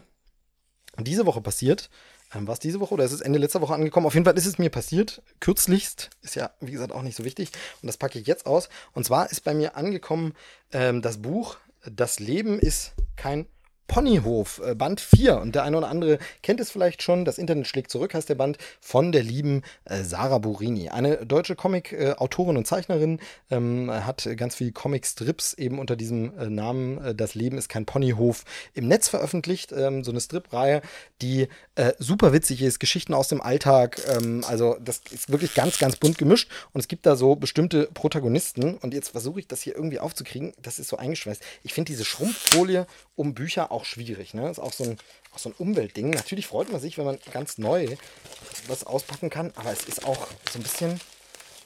S1: diese Woche passiert. Ähm, war es diese Woche oder ist es Ende letzter Woche angekommen? Auf jeden Fall ist es mir passiert, kürzlichst, ist ja, wie gesagt, auch nicht so wichtig. Und das packe ich jetzt aus. Und zwar ist bei mir angekommen ähm, das Buch Das Leben ist kein Ponyhof, äh, Band 4. Und der eine oder andere kennt es vielleicht schon. Das Internet schlägt zurück, heißt der Band von der lieben äh, Sarah Burini. Eine deutsche Comic-Autorin und Zeichnerin, ähm, hat ganz viele Comic-Strips eben unter diesem äh, Namen Das Leben ist kein Ponyhof im Netz veröffentlicht. Ähm, so eine Strip-Reihe, die äh, super witzig ist, Geschichten aus dem Alltag. Ähm, also, das ist wirklich ganz, ganz bunt gemischt. Und es gibt da so bestimmte Protagonisten. Und jetzt versuche ich das hier irgendwie aufzukriegen. Das ist so eingeschweißt. Ich finde diese Schrumpffolie um Bücher auch schwierig. Ne? Ist auch so, ein, auch so ein Umweltding. Natürlich freut man sich, wenn man ganz neu was auspacken kann, aber es ist auch so ein bisschen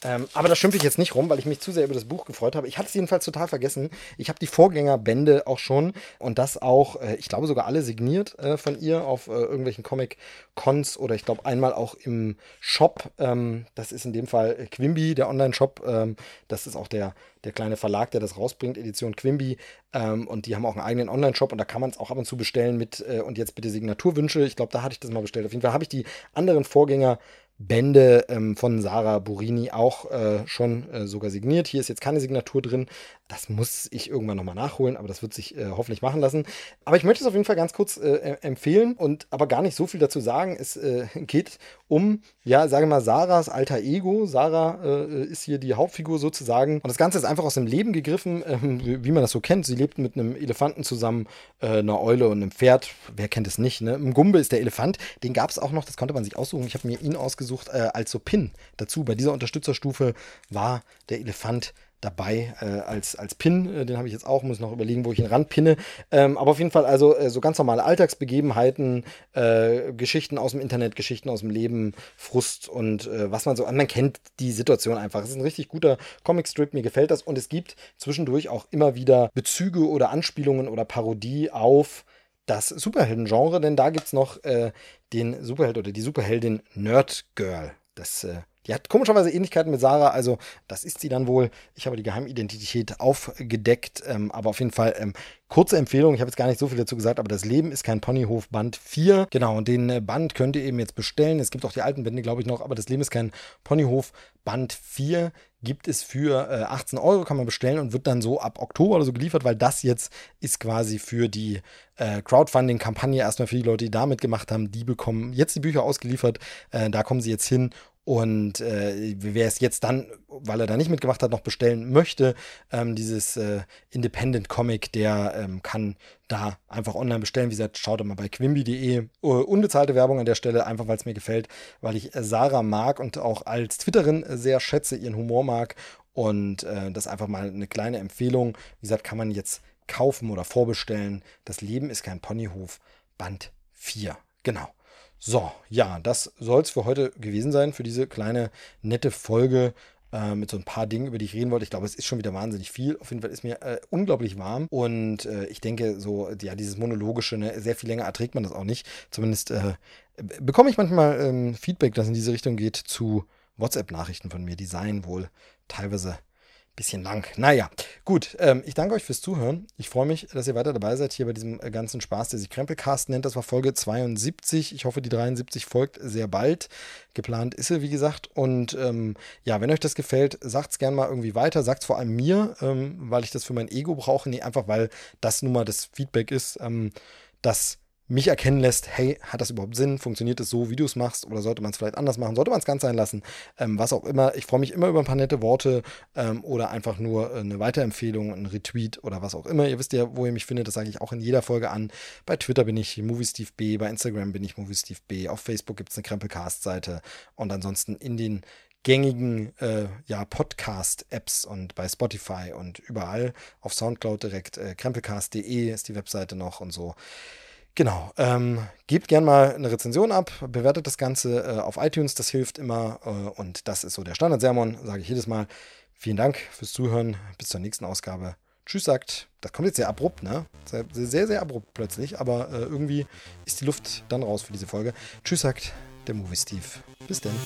S1: ähm, aber da schimpfe ich jetzt nicht rum, weil ich mich zu sehr über das Buch gefreut habe. Ich hatte es jedenfalls total vergessen. Ich habe die Vorgängerbände auch schon und das auch, äh, ich glaube sogar alle signiert äh, von ihr auf äh, irgendwelchen Comic-Cons oder ich glaube einmal auch im Shop. Ähm, das ist in dem Fall Quimby, der Online-Shop. Ähm, das ist auch der, der kleine Verlag, der das rausbringt, Edition Quimby. Ähm, und die haben auch einen eigenen Online-Shop und da kann man es auch ab und zu bestellen mit äh, und jetzt bitte Signaturwünsche. Ich glaube, da hatte ich das mal bestellt. Auf jeden Fall habe ich die anderen Vorgänger Bände ähm, von Sarah Burini auch äh, schon äh, sogar signiert. Hier ist jetzt keine Signatur drin. Das muss ich irgendwann nochmal nachholen, aber das wird sich äh, hoffentlich machen lassen. Aber ich möchte es auf jeden Fall ganz kurz äh, empfehlen und aber gar nicht so viel dazu sagen. Es äh, geht um, ja, sage mal, Sarahs alter Ego. Sarah äh, ist hier die Hauptfigur sozusagen. Und das Ganze ist einfach aus dem Leben gegriffen, ähm, wie, man das so kennt. Sie lebt mit einem Elefanten zusammen, einer Eule und einem Pferd. Wer kennt es nicht? Ne? Im Gumbe ist der Elefant. Den gab es auch noch, das konnte man sich aussuchen. Ich habe mir ihn ausgesucht ausgesucht äh, als so Pin dazu. Bei dieser Unterstützerstufe war der Elefant dabei äh, als, als Pin. Äh, den habe ich jetzt auch, muss noch überlegen, wo ich ihn ranpinne. Ähm, aber auf jeden Fall also äh, so ganz normale Alltagsbegebenheiten, äh, Geschichten aus dem Internet, Geschichten aus dem Leben, Frust und äh, was man so, man kennt die Situation einfach. Es ist ein richtig guter Comicstrip, mir gefällt das und es gibt zwischendurch auch immer wieder Bezüge oder Anspielungen oder Parodie auf das Superhelden-Genre, denn da gibt es noch äh, den Superheld oder die Superheldin Nerd Girl. Das, die hat komischerweise Ähnlichkeiten mit Sarah, also das ist sie dann wohl. Ich habe die Geheimidentität aufgedeckt, ähm, aber auf jeden Fall ähm, kurze Empfehlung. Ich habe jetzt gar nicht so viel dazu gesagt, aber das Leben ist kein Ponyhof Band 4. Genau, und den äh, Band könnt ihr eben jetzt bestellen. Es gibt auch die alten Bände, glaube ich, noch, aber das Leben ist kein Ponyhof Band 4 gibt es für äh, 18 Euro, kann man bestellen und wird dann so ab Oktober oder so geliefert, weil das jetzt ist quasi für die äh, Crowdfunding-Kampagne erstmal für die Leute, die da mitgemacht haben. Die bekommen jetzt die Bücher ausgeliefert. Äh, da kommen sie jetzt hin Und äh, wer es jetzt dann, weil er da nicht mitgemacht hat, noch bestellen möchte, ähm, dieses äh, Independent Comic, der ähm, kann da einfach online bestellen. Wie gesagt, schaut mal bei quimby.de. Uh, unbezahlte Werbung an der Stelle, einfach weil es mir gefällt, weil ich Sarah mag und auch als Twitterin sehr schätze, ihren Humor mag. Und äh, das einfach mal eine kleine Empfehlung. Wie gesagt, kann man jetzt kaufen oder vorbestellen. Das Leben ist kein Ponyhof. Band 4. Genau. So, ja, das soll es für heute gewesen sein, für diese kleine nette Folge äh, mit so ein paar Dingen, über die ich reden wollte. Ich glaube, es ist schon wieder wahnsinnig viel. Auf jeden Fall ist mir äh, unglaublich warm. Und äh, ich denke, so, ja, dieses monologische, ne, sehr viel länger erträgt man das auch nicht. Zumindest äh, bekomme ich manchmal ähm, Feedback, das in diese Richtung geht, zu WhatsApp-Nachrichten von mir. Die seien wohl teilweise bisschen lang. Naja, gut. Ähm, ich danke euch fürs Zuhören. Ich freue mich, dass ihr weiter dabei seid hier bei diesem äh, ganzen Spaß, der sich Krempelcast nennt. Das war Folge 72. Ich hoffe, die 73 folgt sehr bald. Geplant ist sie, wie gesagt. Und ähm, ja, wenn euch das gefällt, sagt es gerne mal irgendwie weiter. Sagt es vor allem mir, ähm, weil ich das für mein Ego brauche. Nee, einfach weil das nun mal das Feedback ist, ähm, dass mich erkennen lässt, hey, hat das überhaupt Sinn? Funktioniert es so, wie du es machst? Oder sollte man es vielleicht anders machen? Sollte man es ganz sein lassen? Ähm, was auch immer. Ich freue mich immer über ein paar nette Worte ähm, oder einfach nur eine Weiterempfehlung, ein Retweet oder was auch immer. Ihr wisst ja, wo ihr mich findet. Das sage ich auch in jeder Folge an. Bei Twitter bin ich MovieSteveB, bei Instagram bin ich MovieSteveB, auf Facebook gibt es eine Krempelcast-Seite und ansonsten in den gängigen äh, ja, Podcast-Apps und bei Spotify und überall auf Soundcloud direkt. Äh, krempelcast.de ist die Webseite noch und so. Genau. Ähm, gebt gerne mal eine Rezension ab, bewertet das Ganze äh, auf iTunes, das hilft immer. Äh, und das ist so der Standard-Sermon, sage ich jedes Mal. Vielen Dank fürs Zuhören. Bis zur nächsten Ausgabe. Tschüss sagt. Das kommt jetzt sehr abrupt, ne? Sehr, sehr, sehr abrupt plötzlich. Aber äh, irgendwie ist die Luft dann raus für diese Folge. Tschüss sagt der Movie Steve. Bis dann.